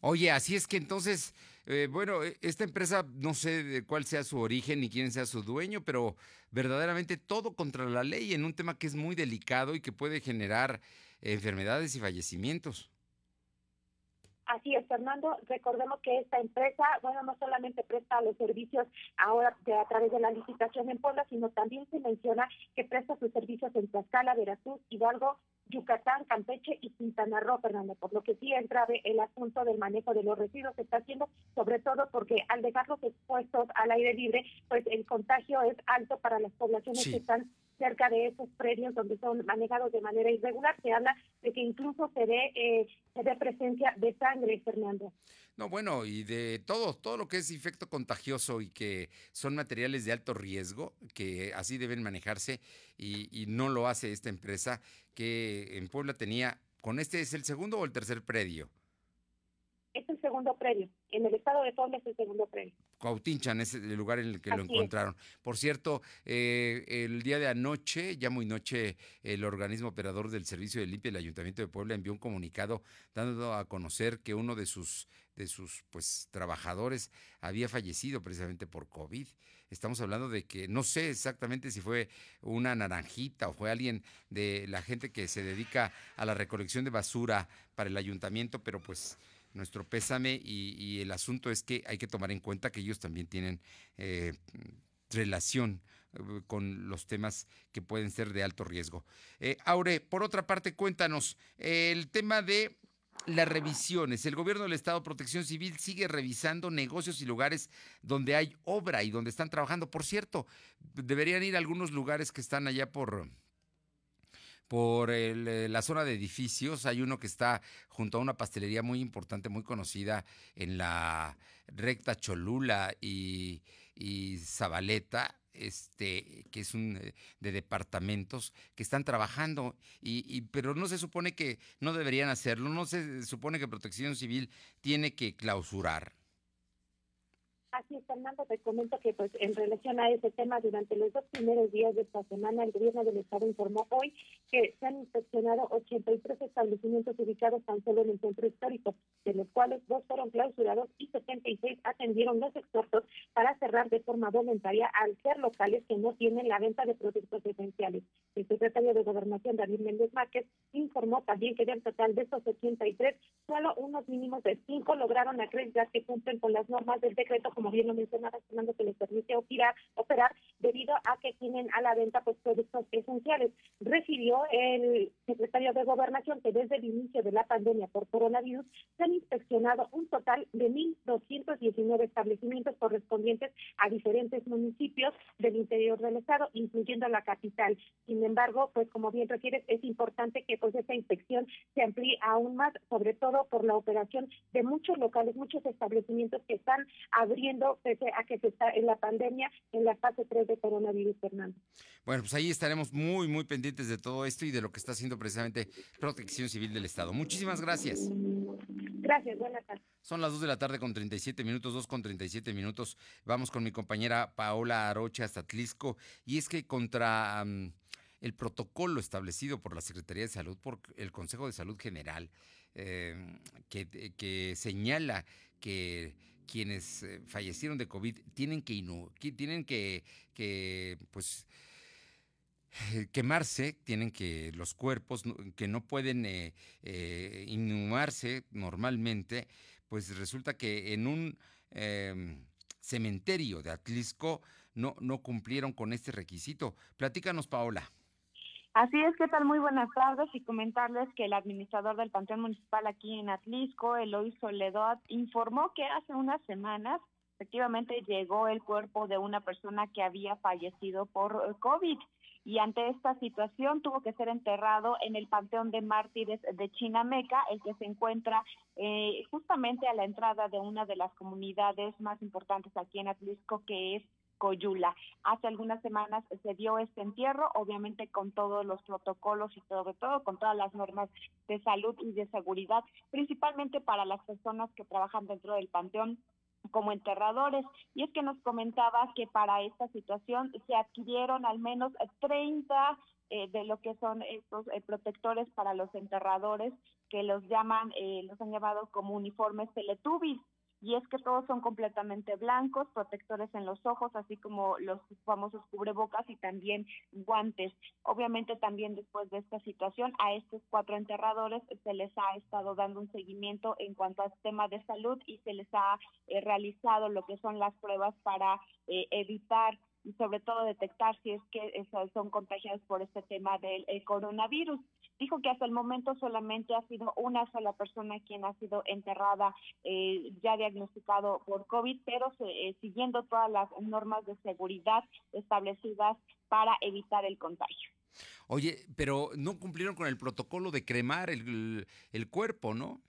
Oye, así es que entonces, eh, bueno, e, esta empresa, no sé de cuál sea su origen ni quién sea su dueño, pero verdaderamente todo contra la ley en un tema que es muy delicado y que puede generar enfermedades y fallecimientos. Así es, Fernando. Recordemos que esta empresa, bueno, no solamente presta los servicios ahora a través de la licitación en Puebla, sino también se menciona que presta sus servicios en Tlaxcala, Veracruz, Hidalgo, Yucatán, Campeche y Quintana Roo, Fernando. Por lo que sí entra el asunto del manejo de los residuos se está haciendo, sobre todo porque al dejarlos expuestos al aire libre, pues el contagio es alto para las poblaciones que están cerca de esos predios donde son manejados de manera irregular. Se habla de que incluso se ve, eh, se ve presencia de sangre, Fernando. No, bueno, y de todo, todo lo que es infecto contagioso y que son materiales de alto riesgo, que así deben manejarse y, y no lo hace esta empresa, que en Puebla tenía, con este es el segundo o el tercer predio es el segundo predio. En el estado de Puebla es el segundo predio. Cuautinchan es el lugar en el que lo encontraron. Por cierto, eh, el día de anoche, ya muy noche, el organismo operador del Servicio de Limpia del Ayuntamiento de Puebla envió un comunicado dando a conocer que uno de sus, de sus pues, trabajadores había fallecido precisamente por COVID. Estamos hablando de que no sé exactamente si fue una naranjita o fue alguien de la gente que se dedica a la recolección de basura para el ayuntamiento, pero pues nuestro pésame y, el asunto es que hay que tomar en cuenta que ellos también tienen eh, relación eh, con los temas que pueden ser de alto riesgo. Eh, Aure, por otra parte, cuéntanos el tema de las revisiones. El gobierno del Estado Protección Civil sigue revisando negocios y lugares donde hay obra y donde están trabajando. Por cierto, deberían ir a algunos lugares que están allá por por eh, la zona de edificios. Hay uno que está junto a una pastelería muy importante, muy conocida en la recta Cholula y, Zabaleta, este, que es un eh, de departamentos que están trabajando, y, pero no se supone que no deberían hacerlo, no se supone que Protección Civil tiene que clausurar. Así es, Fernando, te comento que pues en relación a ese tema, durante los dos primeros días de esta semana, el gobierno del estado informó hoy que se han inspeccionado 83 establecimientos ubicados tan solo en el centro histórico, de los cuales dos fueron clausurados y 76 atendieron los exhortos para cerrar de forma voluntaria al ser locales que no tienen la venta de productos esenciales. El secretario de Gobernación, David Méndez Márquez, informó también que del total de esos 83, solo unos mínimos de cinco lograron acreditar que cumplen con las normas del decreto como bien lo mencionaba Fernando, que les permite operar, operar debido a que tienen a la venta pues, productos esenciales. El secretario de Gobernación que desde el inicio de la pandemia por coronavirus se han inspeccionado un total de 1.219 establecimientos correspondientes a diferentes municipios del interior del estado, incluyendo la capital. Sin embargo, pues como bien refieres, es importante que pues esta inspección se amplíe aún más, sobre todo por la operación de muchos locales, muchos establecimientos que están abriendo pese a que se está en la pandemia, en la fase 3 de coronavirus, Fernando. Bueno, pues ahí estaremos muy, muy pendientes de todo esto y de lo que está haciendo precisamente Protección Civil del Estado. Muchísimas gracias. Gracias, buenas tardes. Son las 2 de la tarde con 37 minutos, 2 con 37 minutos. Vamos con mi compañera Paola Arocha hasta Tlisco. Y es que contra el protocolo establecido por la Secretaría de Salud, por el Consejo de Salud General, em, que, que señala que quienes eh, fallecieron de COVID tienen que, tienen que, pues, eh, quemarse, tienen que los cuerpos que no pueden eh, inhumarse normalmente, pues resulta que en un em, cementerio de Atlisco no, no cumplieron con este requisito. Platícanos, Paola. Así es, que tal? Muy buenas tardes y comentarles que el administrador del Panteón Municipal aquí en Atlisco, Eloy Soledad, informó que hace unas semanas efectivamente llegó el cuerpo de una persona que había fallecido por eh, COVID y ante esta situación tuvo que ser enterrado en el Panteón de Mártires de Chinameca, el que se encuentra eh, justamente a la entrada de una de las comunidades más importantes aquí en Atlisco, que es Coyula. Hace algunas semanas se dio este entierro, obviamente con todos los protocolos y sobre todo con todas las normas de salud y de seguridad, principalmente para las personas que trabajan dentro del panteón como enterradores. Y es que nos comentaba que para esta situación se adquirieron al menos 30 eh, de lo que son estos eh, protectores para los enterradores que los llaman, eh, los han llamado como uniformes teletubbies y es que todos son completamente blancos, protectores en los ojos, así como los famosos cubrebocas y también guantes. Obviamente también después de esta situación a estos cuatro enterradores se les ha estado dando un seguimiento en cuanto al tema de salud y se les ha eh, realizado lo que son las pruebas para eh, evitar y sobre todo detectar si es que son contagiados por este tema del coronavirus. Dijo que hasta el momento solamente ha sido una sola persona quien ha sido enterrada eh, ya diagnosticado por COVID, pero eh, siguiendo todas las normas de seguridad establecidas para evitar el contagio. Oye, pero no cumplieron con el protocolo de cremar el, el cuerpo, ¿no?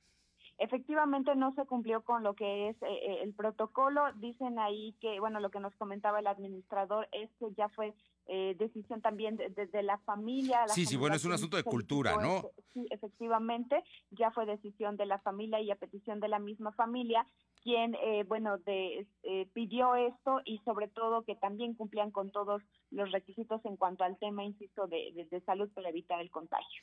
Efectivamente no se cumplió con lo que es eh, eh, el protocolo. Dicen ahí que, bueno, lo que nos comentaba el administrador es que ya fue eh, decisión también desde de, la familia. sí, sí, bueno, es un asunto de cultura, ¿no? Sí, efectivamente, ya fue decisión de la familia y a petición de la misma familia quien, bueno, de, pidió esto y sobre todo que también cumplían con todos los requisitos en cuanto al tema, insisto, de, de salud para evitar el contagio.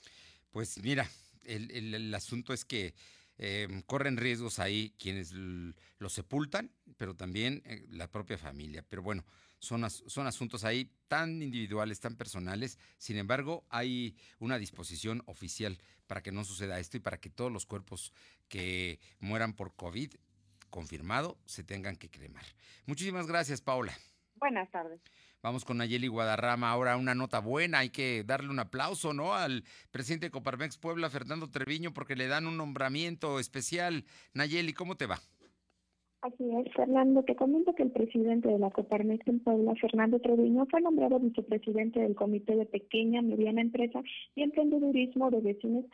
Pues mira, el, el, el asunto es que Em, corren riesgos ahí quienes lo sepultan, pero también eh, la propia familia. Pero bueno, son, son asuntos ahí tan individuales, tan personales. Sin embargo, hay una disposición oficial para que no suceda esto y para que todos los cuerpos que mueran por COVID confirmado se tengan que cremar. Muchísimas gracias, Paula. Buenas tardes. Vamos con Nayeli Guadarrama. Ahora una nota buena. Hay que darle un aplauso, ¿no? Al presidente de Coparmex Puebla, Fernando Treviño, porque le dan un nombramiento especial. Nayeli, ¿cómo te va? Así es, Fernando. Te comento que el presidente de la Coparmex en Puebla, Fernando Treviño, fue nombrado vicepresidente del Comité de Pequeña, Mediana Empresa y Emprendedurismo de Vecinos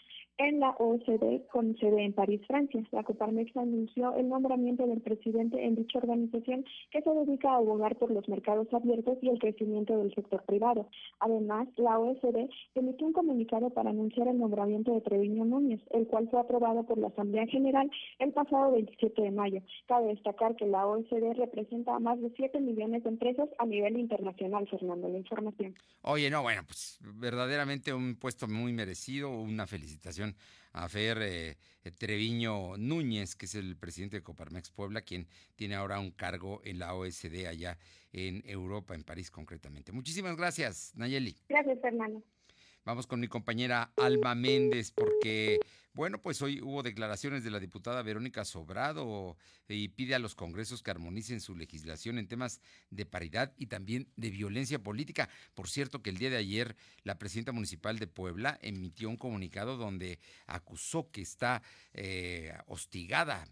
en la OCDE con sede en París, Francia. La Coparmex anunció el nombramiento del presidente en dicha organización que se dedica a abogar por los mercados abiertos y el crecimiento del sector privado. Además, la OCDE emitió un comunicado para anunciar el nombramiento de Treviño Núñez, el cual fue aprobado por la Asamblea General el pasado 27 de mayo. Cabe destacar que la OCDE representa a más de 7 millones de empresas a nivel internacional, Fernando. La información. Oye, no, bueno, pues verdaderamente un puesto muy merecido, una felicitación a Fer eh, Treviño Núñez, que es el presidente de Coparmex Puebla, quien tiene ahora un cargo en la OSD allá en Europa, en París concretamente. Muchísimas gracias, Nayeli. Gracias, hermano. Vamos con mi compañera Alma Méndez, porque bueno, pues hoy hubo declaraciones de la diputada Verónica Sobrado y pide a los congresos que armonicen su legislación en temas de paridad y también de violencia política. Por cierto, que el día de ayer la presidenta municipal de Puebla emitió un comunicado donde acusó que está eh, hostigada,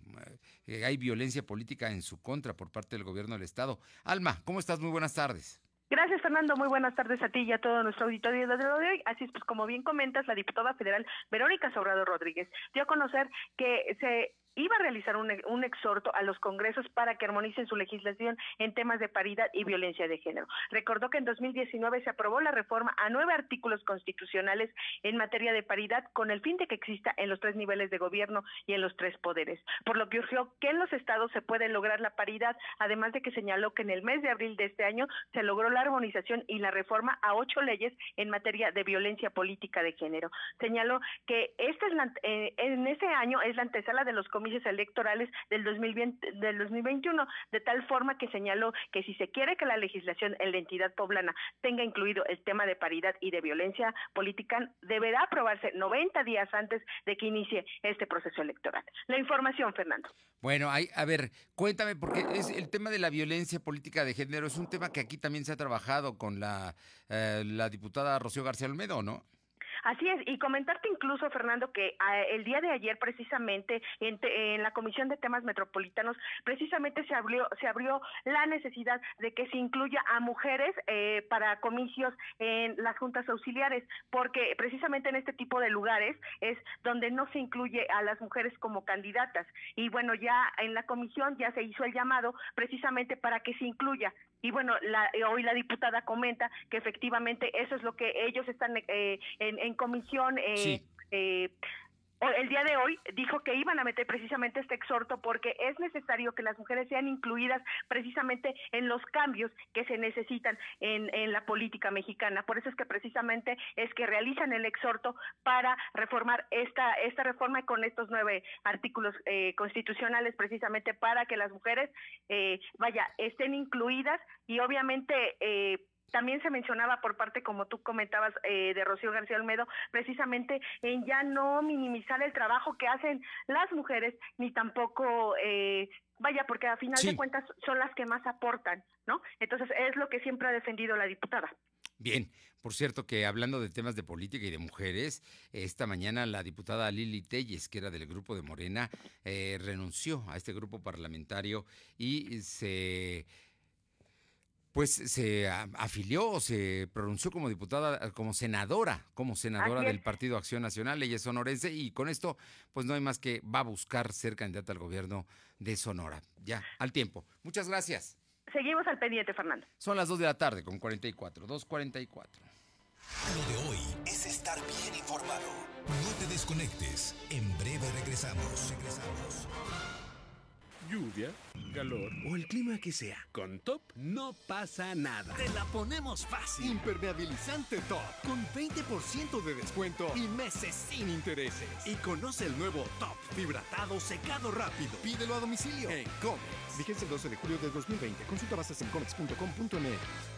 eh, hay violencia política en su contra por parte del gobierno del estado. Alma, ¿cómo estás? Muy buenas tardes. Gracias, Fernando. Muy buenas tardes a ti y a todo nuestro auditorio de hoy. Así es, pues como bien comentas, la diputada federal Verónica Sobrado Rodríguez dio a conocer que se iba a realizar un, un, exhorto a los congresos para que armonicen su legislación en temas de paridad y violencia de género. Recordó que en 2019 se aprobó la reforma a nueve artículos constitucionales en materia de paridad con el fin de que exista en los tres niveles de gobierno y en los tres poderes, por lo que urgió que en los estados se puede lograr la paridad, además de que señaló que en el mes de abril de este año se logró la armonización y la reforma a ocho leyes en materia de violencia política de género. Señaló que este es la, eh, en ese año es la antesala de los comicios electorales del, 2020, del 2021, de tal forma que señaló que si se quiere que la legislación en la entidad poblana tenga incluido el tema de paridad y de violencia política, deberá aprobarse 90 días antes de que inicie este proceso electoral. La información, Fernando. Bueno, hay, a ver, cuéntame, porque es el tema de la violencia política de género es un tema que aquí también se ha trabajado con la, eh, la diputada Rocío García Olmedo, ¿no? Así es, y comentarte incluso, Fernando, que ah, el día de ayer precisamente en, la Comisión de Temas Metropolitanos precisamente se abrió, se abrió la necesidad de que se incluya a mujeres eh, para comicios en las juntas auxiliares, porque precisamente en este tipo de lugares es donde no se incluye a las mujeres como candidatas. Y bueno, ya en la comisión ya se hizo el llamado precisamente para que se incluya y bueno, la, hoy la diputada comenta que efectivamente eso es lo que ellos están eh, en, comisión. Eh, eh, el día de hoy dijo que iban a meter precisamente este exhorto porque es necesario que las mujeres sean incluidas precisamente en los cambios que se necesitan en, en la política mexicana. Por eso es que precisamente es que realizan el exhorto para reformar esta, esta reforma con estos nueve artículos eh, constitucionales precisamente para que las mujeres, eh, vaya, estén incluidas y obviamente... Eh, también se mencionaba por parte, como tú comentabas, eh, de Rocío García Olmedo, precisamente en ya no minimizar el trabajo que hacen las mujeres, ni tampoco, eh, vaya, porque a final de cuentas son las que más aportan, ¿no? Entonces es lo que siempre ha defendido la diputada. Bien, por cierto que hablando de temas de política y de mujeres, esta mañana la diputada Lili Telles, que era del grupo de Morena, eh, renunció a este grupo parlamentario y se pues se afilió, se pronunció como diputada, como senadora, como senadora del Partido Acción Nacional, ella es sonorense y con esto pues no hay más que va a buscar ser candidata al gobierno de Sonora. Ya, al tiempo. Muchas gracias. Seguimos al pendiente, Fernando. Son las 2 de la tarde con 44, 2.44. Lo de hoy es estar bien informado. No te desconectes. En breve regresamos. Regresamos lluvia, calor o el clima que sea. Con Top no pasa nada. Te la ponemos fácil. Impermeabilizante Top con 20% de descuento y meses sin intereses. Y conoce el nuevo Top Fibratado Secado Rápido. Pídelo a domicilio en Comex. Vigencia el 12 de julio de 2020. Consulta bases en comex.com.mx.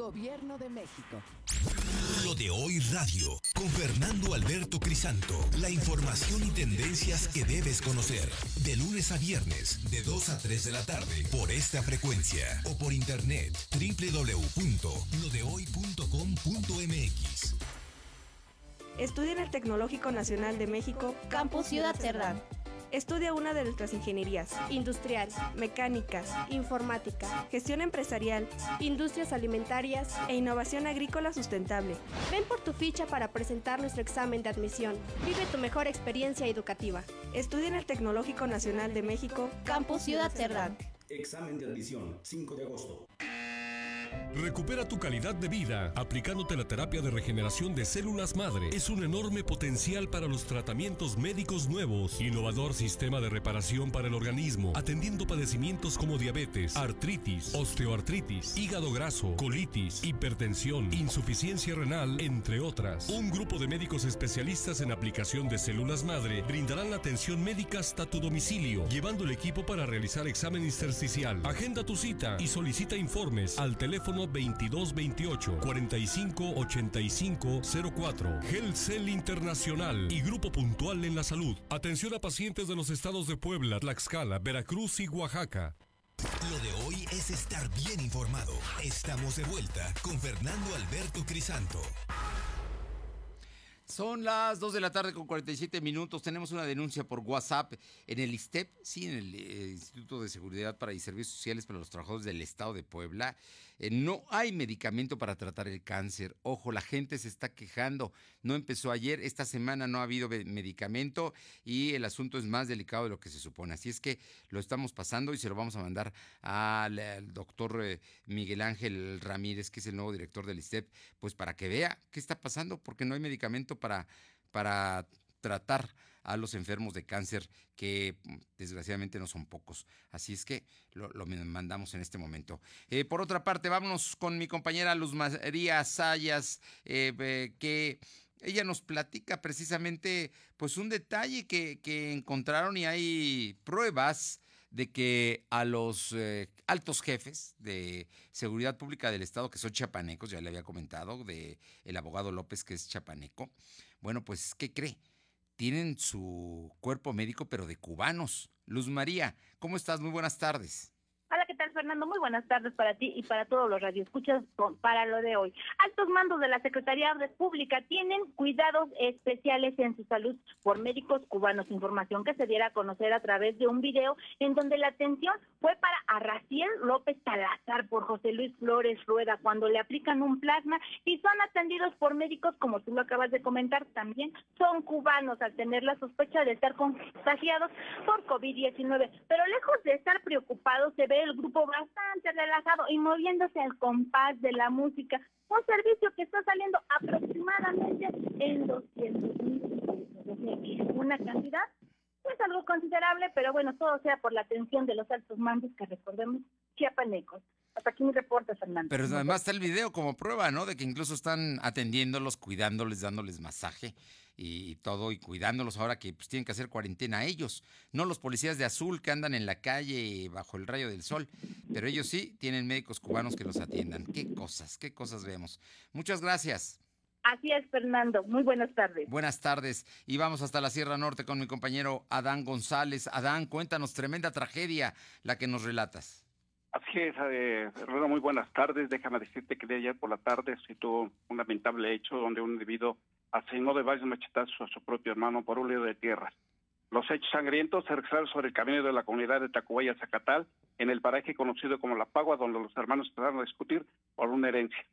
Gobierno de México. Lo de hoy radio, con Fernando Alberto Crisanto. La información y tendencias que debes conocer. De lunes a viernes, de 2 a 3 de la tarde, por esta frecuencia. O por internet, www.lodehoy.com.mx. Estudia en el Tecnológico Nacional de México, Campus Ciudad Cerdán. Estudia una de nuestras ingenierías, industrial, mecánica, informática, gestión empresarial, industrias alimentarias e innovación agrícola sustentable. Ven por tu ficha para presentar nuestro examen de admisión. Vive tu mejor experiencia educativa. Estudia en el Tecnológico Nacional de México, Campus Ciudad Cerdán. Examen de admisión, 5 de agosto. Recupera tu calidad de vida aplicándote la terapia de regeneración de células madre. Es un enorme potencial para los tratamientos médicos nuevos. Innovador sistema de reparación para el organismo, atendiendo padecimientos como diabetes, artritis, osteoartritis, hígado graso, colitis, hipertensión, insuficiencia renal, entre otras. Un grupo de médicos especialistas en aplicación de células madre brindarán la atención médica hasta tu domicilio, llevando el equipo para realizar examen intersticial. Agenda tu cita y solicita informes al teléfono 2228 45 85 04. Cell Internacional y Grupo Puntual en la Salud. Atención a pacientes de los estados de Puebla, Tlaxcala, Veracruz y Oaxaca. Lo de hoy es estar bien informado. Estamos de vuelta con Fernando Alberto Crisanto. Son las 2 de la tarde con 47 minutos. Tenemos una denuncia por WhatsApp en el ISTEP, sí, en el eh, Instituto de Seguridad para y Servicios Sociales para los Trabajadores del Estado de Puebla. Eh, no hay medicamento para tratar el cáncer. Ojo, la gente se está quejando. No empezó ayer, esta semana no ha habido medicamento y el asunto es más delicado de lo que se supone. Así es que lo estamos pasando y se lo vamos a mandar al, doctor eh, Miguel Ángel Ramírez, que es el nuevo director del ISTEP, pues para que vea qué está pasando, porque no hay medicamento para, para tratar a los enfermos de cáncer, que mm, desgraciadamente no son pocos. Así es que lo, mandamos en este momento. Eh, por otra parte, vámonos con mi compañera Luz María Sayas, eh, que ella nos platica precisamente pues un detalle que, encontraron y hay pruebas de que a los eh, altos jefes de seguridad pública del estado que son chapanecos, ya le había comentado, de el abogado López que es chapaneco, bueno, pues ¿qué cree? Tienen su cuerpo médico, pero de cubanos. Luz María, ¿cómo estás? Muy buenas tardes. ¿Qué tal, Fernando? Muy buenas tardes para ti y para todos los radioescuchas para lo de hoy. Altos mandos de la Secretaría de Pública tienen cuidados especiales en su salud por médicos cubanos. Información que se diera a conocer a través de un video en donde la atención fue para Arraciel López Salazar por José Luis Flores Rueda cuando le aplican un plasma y son atendidos por médicos, como tú lo acabas de comentar, también son cubanos al tener la sospecha de estar contagiados por COVID-19. Pero lejos de estar preocupados, se ve el grupo bastante relajado y moviéndose al compás de la música. Un servicio que está saliendo aproximadamente en 200 mil Una cantidad pues algo considerable, pero bueno, todo sea por la atención de los altos mandos que recordemos chiapanecos. Hasta aquí mi reporte, Fernando. Pero además está el video como prueba, ¿no? De que incluso están atendiéndolos, cuidándoles, dándoles masaje y, todo, y cuidándolos ahora que pues, tienen que hacer cuarentena ellos. No los policías de azul que andan en la calle bajo el rayo del sol, pero ellos sí tienen médicos cubanos que los atiendan. Qué cosas, qué cosas vemos. Muchas gracias. Así es, Fernando. Muy buenas tardes. Buenas tardes. Y vamos hasta la Sierra Norte con mi compañero Adán González. Adán, cuéntanos, tremenda tragedia la que nos relatas. Así es, eh, muy buenas tardes. Déjame decirte que de ayer por la tarde se tuvo un lamentable hecho donde un individuo asesinó de varios machetazos a su propio hermano por un lío de tierras. Los hechos sangrientos se registraron sobre el camino de la comunidad de Tacubaya, Zacatal, en el paraje conocido como La Pagua, donde los hermanos empezaron a discutir por una herencia.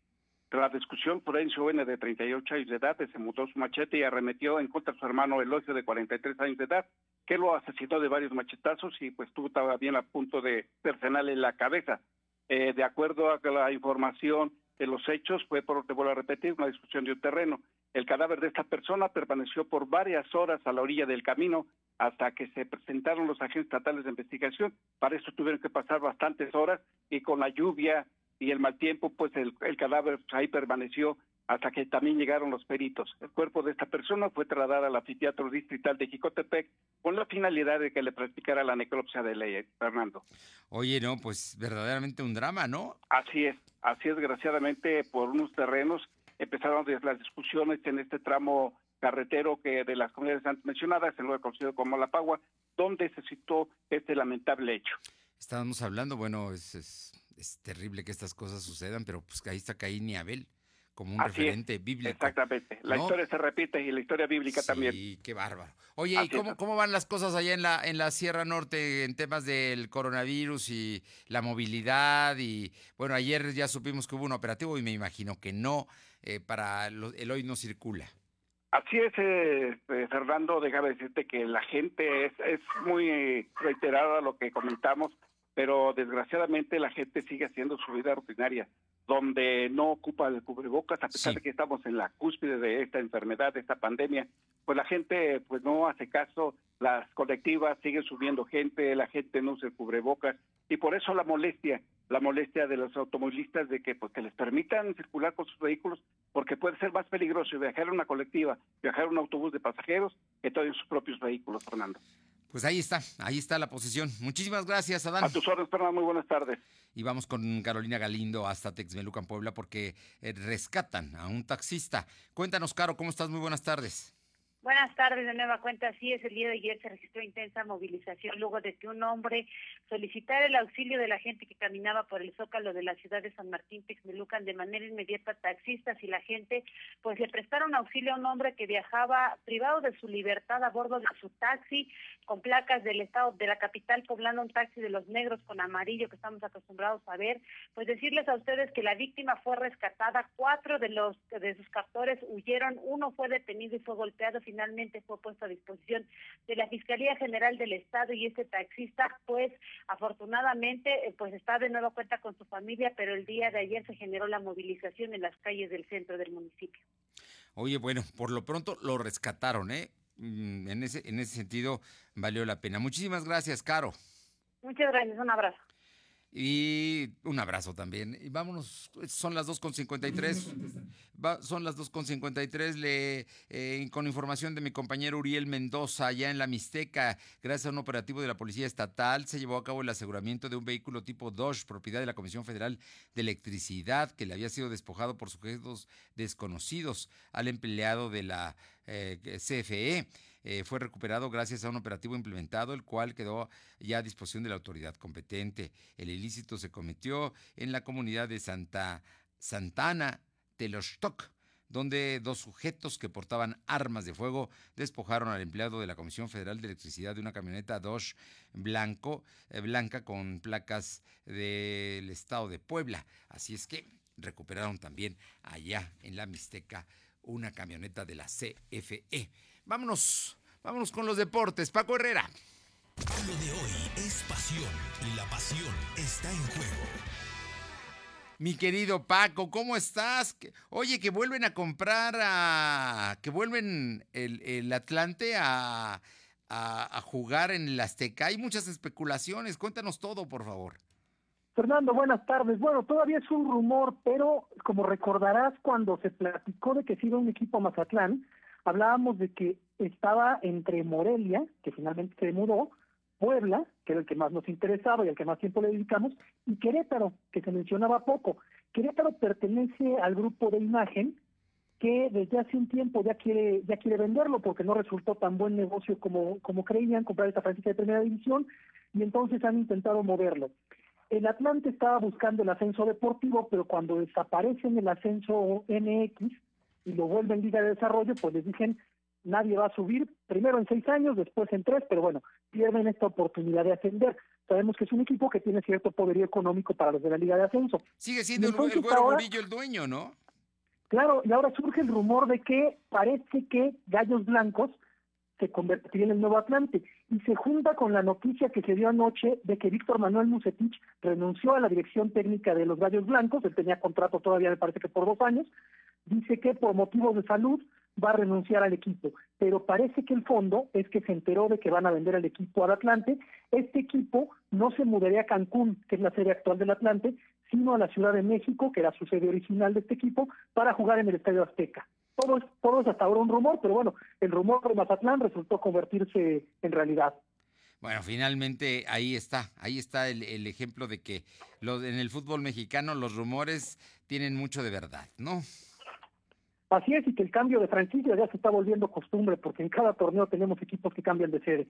Tras la discusión, Prudencio N., de 38 años de edad, se mutó su machete y arremetió en contra de su hermano Elogio, de 43 años de edad, que lo asesinó de varios machetazos y pues tuvo bien a punto de personal en la cabeza. Eh, de acuerdo a la información de los hechos, fue, por, te vuelvo a repetir, una discusión de un terreno. El cadáver de esta persona permaneció por varias horas a la orilla del camino hasta que se presentaron los agentes estatales de investigación. Para eso tuvieron que pasar bastantes horas y con la lluvia y el mal tiempo, pues el, cadáver ahí permaneció hasta que también llegaron los peritos. El cuerpo de esta persona fue trasladado al anfiteatro distrital de Jicotepec con la finalidad de que le practicara la necropsia de ley, Fernando. Oye, no, pues verdaderamente un drama, ¿no? Así es, así es, desgraciadamente por unos terrenos empezaron las discusiones en este tramo carretero que de las comunidades antes mencionadas, el lugar conocido como La Pagua, donde se citó este lamentable hecho. Estábamos hablando, bueno, es, es, terrible que estas cosas sucedan, pero pues ahí está Caín y Abel como un referente bíblico. Exactamente. La historia se repite y la historia bíblica también. Sí, qué bárbaro. Oye, ¿y cómo, cómo, van las cosas allá en la, en la Sierra Norte en temas del coronavirus y la movilidad? Y bueno, ayer ya supimos que hubo un operativo y me imagino que no, eh, para el hoy no circula. Así es, eh, eh, Fernando, déjame decirte que la gente es, es muy reiterada lo que comentamos, pero desgraciadamente la gente sigue haciendo su vida rutinaria donde no ocupa el cubrebocas, a pesar de que estamos en la cúspide de esta enfermedad, de esta pandemia, pues la gente pues no hace caso, las colectivas siguen subiendo gente, la gente no usa el cubrebocas, y por eso la molestia, la molestia de los automovilistas de que pues que les permitan circular con sus vehículos, porque puede ser más peligroso viajar en una colectiva, viajar en un autobús de pasajeros, que todo en sus propios vehículos, Fernando. Pues ahí está, ahí está la posición. Muchísimas gracias, Adán. A tus órdenes, Fernando, muy buenas tardes. Y vamos con Carolina Galindo hasta Texmelucan, Puebla, porque eh, rescatan a un taxista. Cuéntanos, Caro, ¿cómo estás? Muy buenas tardes. Buenas tardes, de nueva cuenta. Sí, es el día de ayer se registró intensa movilización luego de que un hombre solicitara el auxilio de la gente que caminaba por el zócalo de la ciudad de San Martín Texmelucan de manera inmediata taxistas y la gente pues le prestaron auxilio a un hombre que viajaba privado de su libertad a bordo de su taxi con placas del estado de la capital poblando un taxi de los negros con amarillo que estamos acostumbrados a ver. Pues decirles a ustedes que la víctima fue rescatada, cuatro de los de sus captores huyeron, uno fue detenido y fue golpeado finalmente fue puesto a disposición de la Fiscalía General del Estado y este taxista, pues afortunadamente, eh, pues está de nuevo cuenta con su familia, pero el día de ayer se generó la movilización en las calles del centro del municipio. Oye, bueno, por lo pronto lo rescataron, ¿eh? Mm, en ese, en ese sentido valió la pena. Muchísimas gracias, Caro. Muchas gracias, un abrazo. Y un abrazo también. Y vámonos, son las 2.53. *laughs* Va, son las 2.53. Le, eh, con información de mi compañero Uriel Mendoza, allá en la Mixteca, gracias a un operativo de la Policía Estatal, se llevó a cabo el aseguramiento de un vehículo tipo Dodge, propiedad de la Comisión Federal de Electricidad, que le había sido despojado por sujetos desconocidos al empleado de la eh, CFE. Eh, fue recuperado gracias a un operativo implementado, el cual quedó ya a disposición de la autoridad competente. El ilícito se cometió en la comunidad de Santa Santana Telostok, donde dos sujetos que portaban armas de fuego despojaron al empleado de la Comisión Federal de Electricidad de una camioneta Dodge blanco, eh, blanca con placas del estado de Puebla. Así es que recuperaron también allá en la Mixteca una camioneta de la CFE. Vámonos, vámonos con los deportes. Paco Herrera. Lo de hoy es pasión y la pasión está en juego. Mi querido Paco, ¿cómo estás? Oye, que vuelven a comprar a. que vuelven el, Atlante a, a, jugar en el Azteca. Hay muchas especulaciones. Cuéntanos todo, por favor. Fernando, buenas tardes. Bueno, todavía es un rumor, pero como recordarás cuando se platicó de que se iba un equipo a Mazatlán, hablábamos de que estaba entre Morelia, que finalmente se mudó, Puebla, que era el que más nos interesaba y al que más tiempo le dedicamos, y Querétaro, que se mencionaba poco. Querétaro pertenece al grupo de imagen que desde hace un tiempo ya quiere ya quiere venderlo porque no resultó tan buen negocio como, como creían comprar esta franquicia de primera división y entonces han intentado moverlo. El Atlante estaba buscando el ascenso deportivo, pero cuando desaparecen el ascenso NX y lo vuelven Liga de Desarrollo, pues les dicen nadie va a subir, primero en seis años, después en tres, pero bueno, pierden esta oportunidad de ascender. Sabemos que es un equipo que tiene cierto poderío económico para los de la Liga de Ascenso. Sigue siendo el, el Güero Murillo el dueño, ¿no? Claro, y ahora surge el rumor de que parece que Gallos Blancos se convertiría en el nuevo Atlante y se junta con la noticia que se dio anoche de que Víctor Manuel Musetich renunció a la dirección técnica de los Gallos Blancos, él tenía contrato todavía me parece que por dos años, dice que por motivos de salud va a renunciar al equipo, pero parece que el fondo es que se enteró de que van a vender el equipo al Atlante. Este equipo no se mudaría a Cancún, que es la sede actual del Atlante, sino a la Ciudad de México, que era su sede original de este equipo, para jugar en el Estadio Azteca. Todo es, todo es hasta ahora un rumor, pero bueno, el rumor de Mazatlán resultó convertirse en realidad. Bueno, finalmente ahí está, ahí está el, el ejemplo de que en el fútbol mexicano los rumores tienen mucho de verdad, ¿no? Así es, y que el cambio de franquicia ya se está volviendo costumbre, porque en cada torneo tenemos equipos que cambian de sede.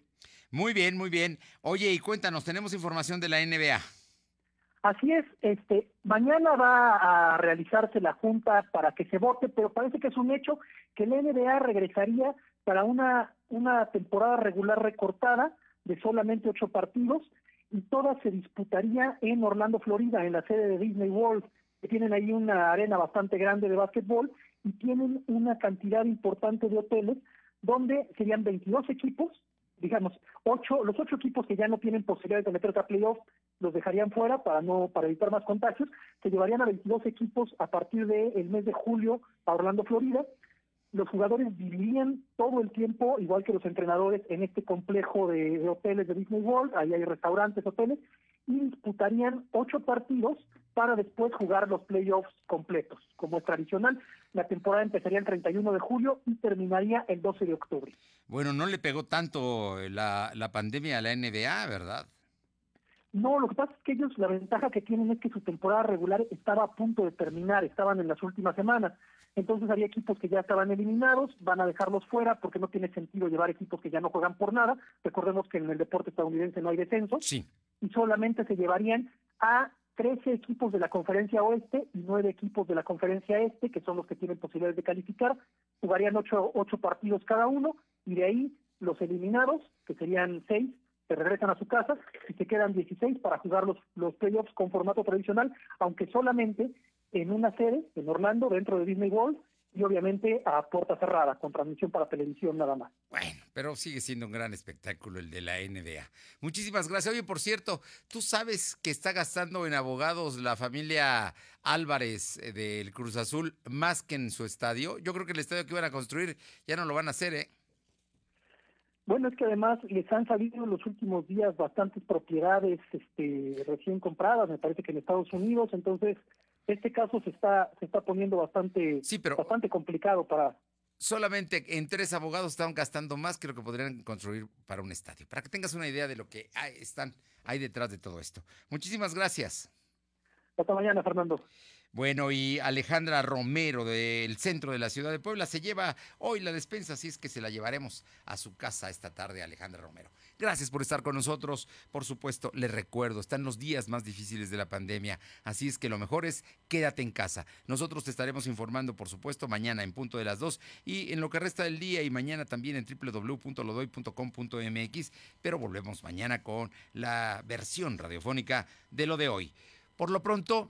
Muy bien, muy bien. Oye, y cuéntanos, tenemos información de la NBA. Así es, este, mañana va a realizarse la junta para que se vote, pero parece que es un hecho que la NBA regresaría para una, una temporada regular recortada de solamente ocho partidos y todas se disputaría en Orlando, Florida, en la sede de Disney World, que tienen ahí una arena bastante grande de básquetbol y tienen una cantidad importante de hoteles donde serían 22 equipos, digamos, ocho, los ocho equipos que ya no tienen posibilidades de meterse a playoffs los dejarían fuera para no para evitar más contagios, se llevarían a 22 equipos a partir del mes de julio a Orlando, Florida. Los jugadores vivirían todo el tiempo, igual que los entrenadores, en este complejo de, de hoteles de Disney World, ahí hay restaurantes, hoteles, y disputarían ocho partidos para después jugar los playoffs completos. Como es tradicional, la temporada empezaría el 31 de julio y terminaría el 12 de octubre. Bueno, no le pegó tanto la, la pandemia a la NBA, ¿verdad? No, lo que pasa es que ellos la ventaja que tienen es que su temporada regular estaba a punto de terminar, estaban en las últimas semanas. Entonces había equipos que ya estaban eliminados, van a dejarlos fuera porque no tiene sentido llevar equipos que ya no juegan por nada. Recordemos que en el deporte estadounidense no hay descenso. Sí. Y solamente se llevarían a 13 equipos de la conferencia oeste y 9 equipos de la conferencia este, que son los que tienen posibilidades de calificar. Jugarían 8, ocho partidos cada uno y de ahí los eliminados, que serían 6, se regresan a su casa y se quedan 16 para jugar los, los playoffs con formato tradicional, aunque solamente en una sede, en Orlando, dentro de Disney World, y obviamente a puerta cerrada, con transmisión para televisión nada más. Bueno, pero sigue siendo un gran espectáculo el de la NBA. Muchísimas gracias. Oye, por cierto, ¿tú sabes que está gastando en abogados la familia Álvarez eh, del Cruz Azul más que en su estadio? Yo creo que el estadio que iban a construir ya no lo van a hacer, ¿eh? Bueno, es que además les han salido en los últimos días bastantes propiedades este, recién compradas, me parece que en Estados Unidos, entonces este caso se está se está poniendo bastante bastante complicado para solamente en tres abogados estaban gastando más que lo que podrían construir para un estadio para que tengas una idea de lo que hay, están hay detrás de todo esto. Muchísimas gracias. Hasta mañana Fernando bueno, y Alejandra Romero del centro de la ciudad de Puebla se lleva hoy la despensa, así es que se la llevaremos a su casa esta tarde, Alejandra Romero. Gracias por estar con nosotros. Por supuesto, les recuerdo, están los días más difíciles de la pandemia, así es que lo mejor es quédate en casa. Nosotros te estaremos informando, por supuesto, mañana en punto de las 2 y en lo que resta del día y mañana también en www.lodoy.com.mx, pero volvemos mañana con la versión radiofónica de lo de hoy. Por lo pronto,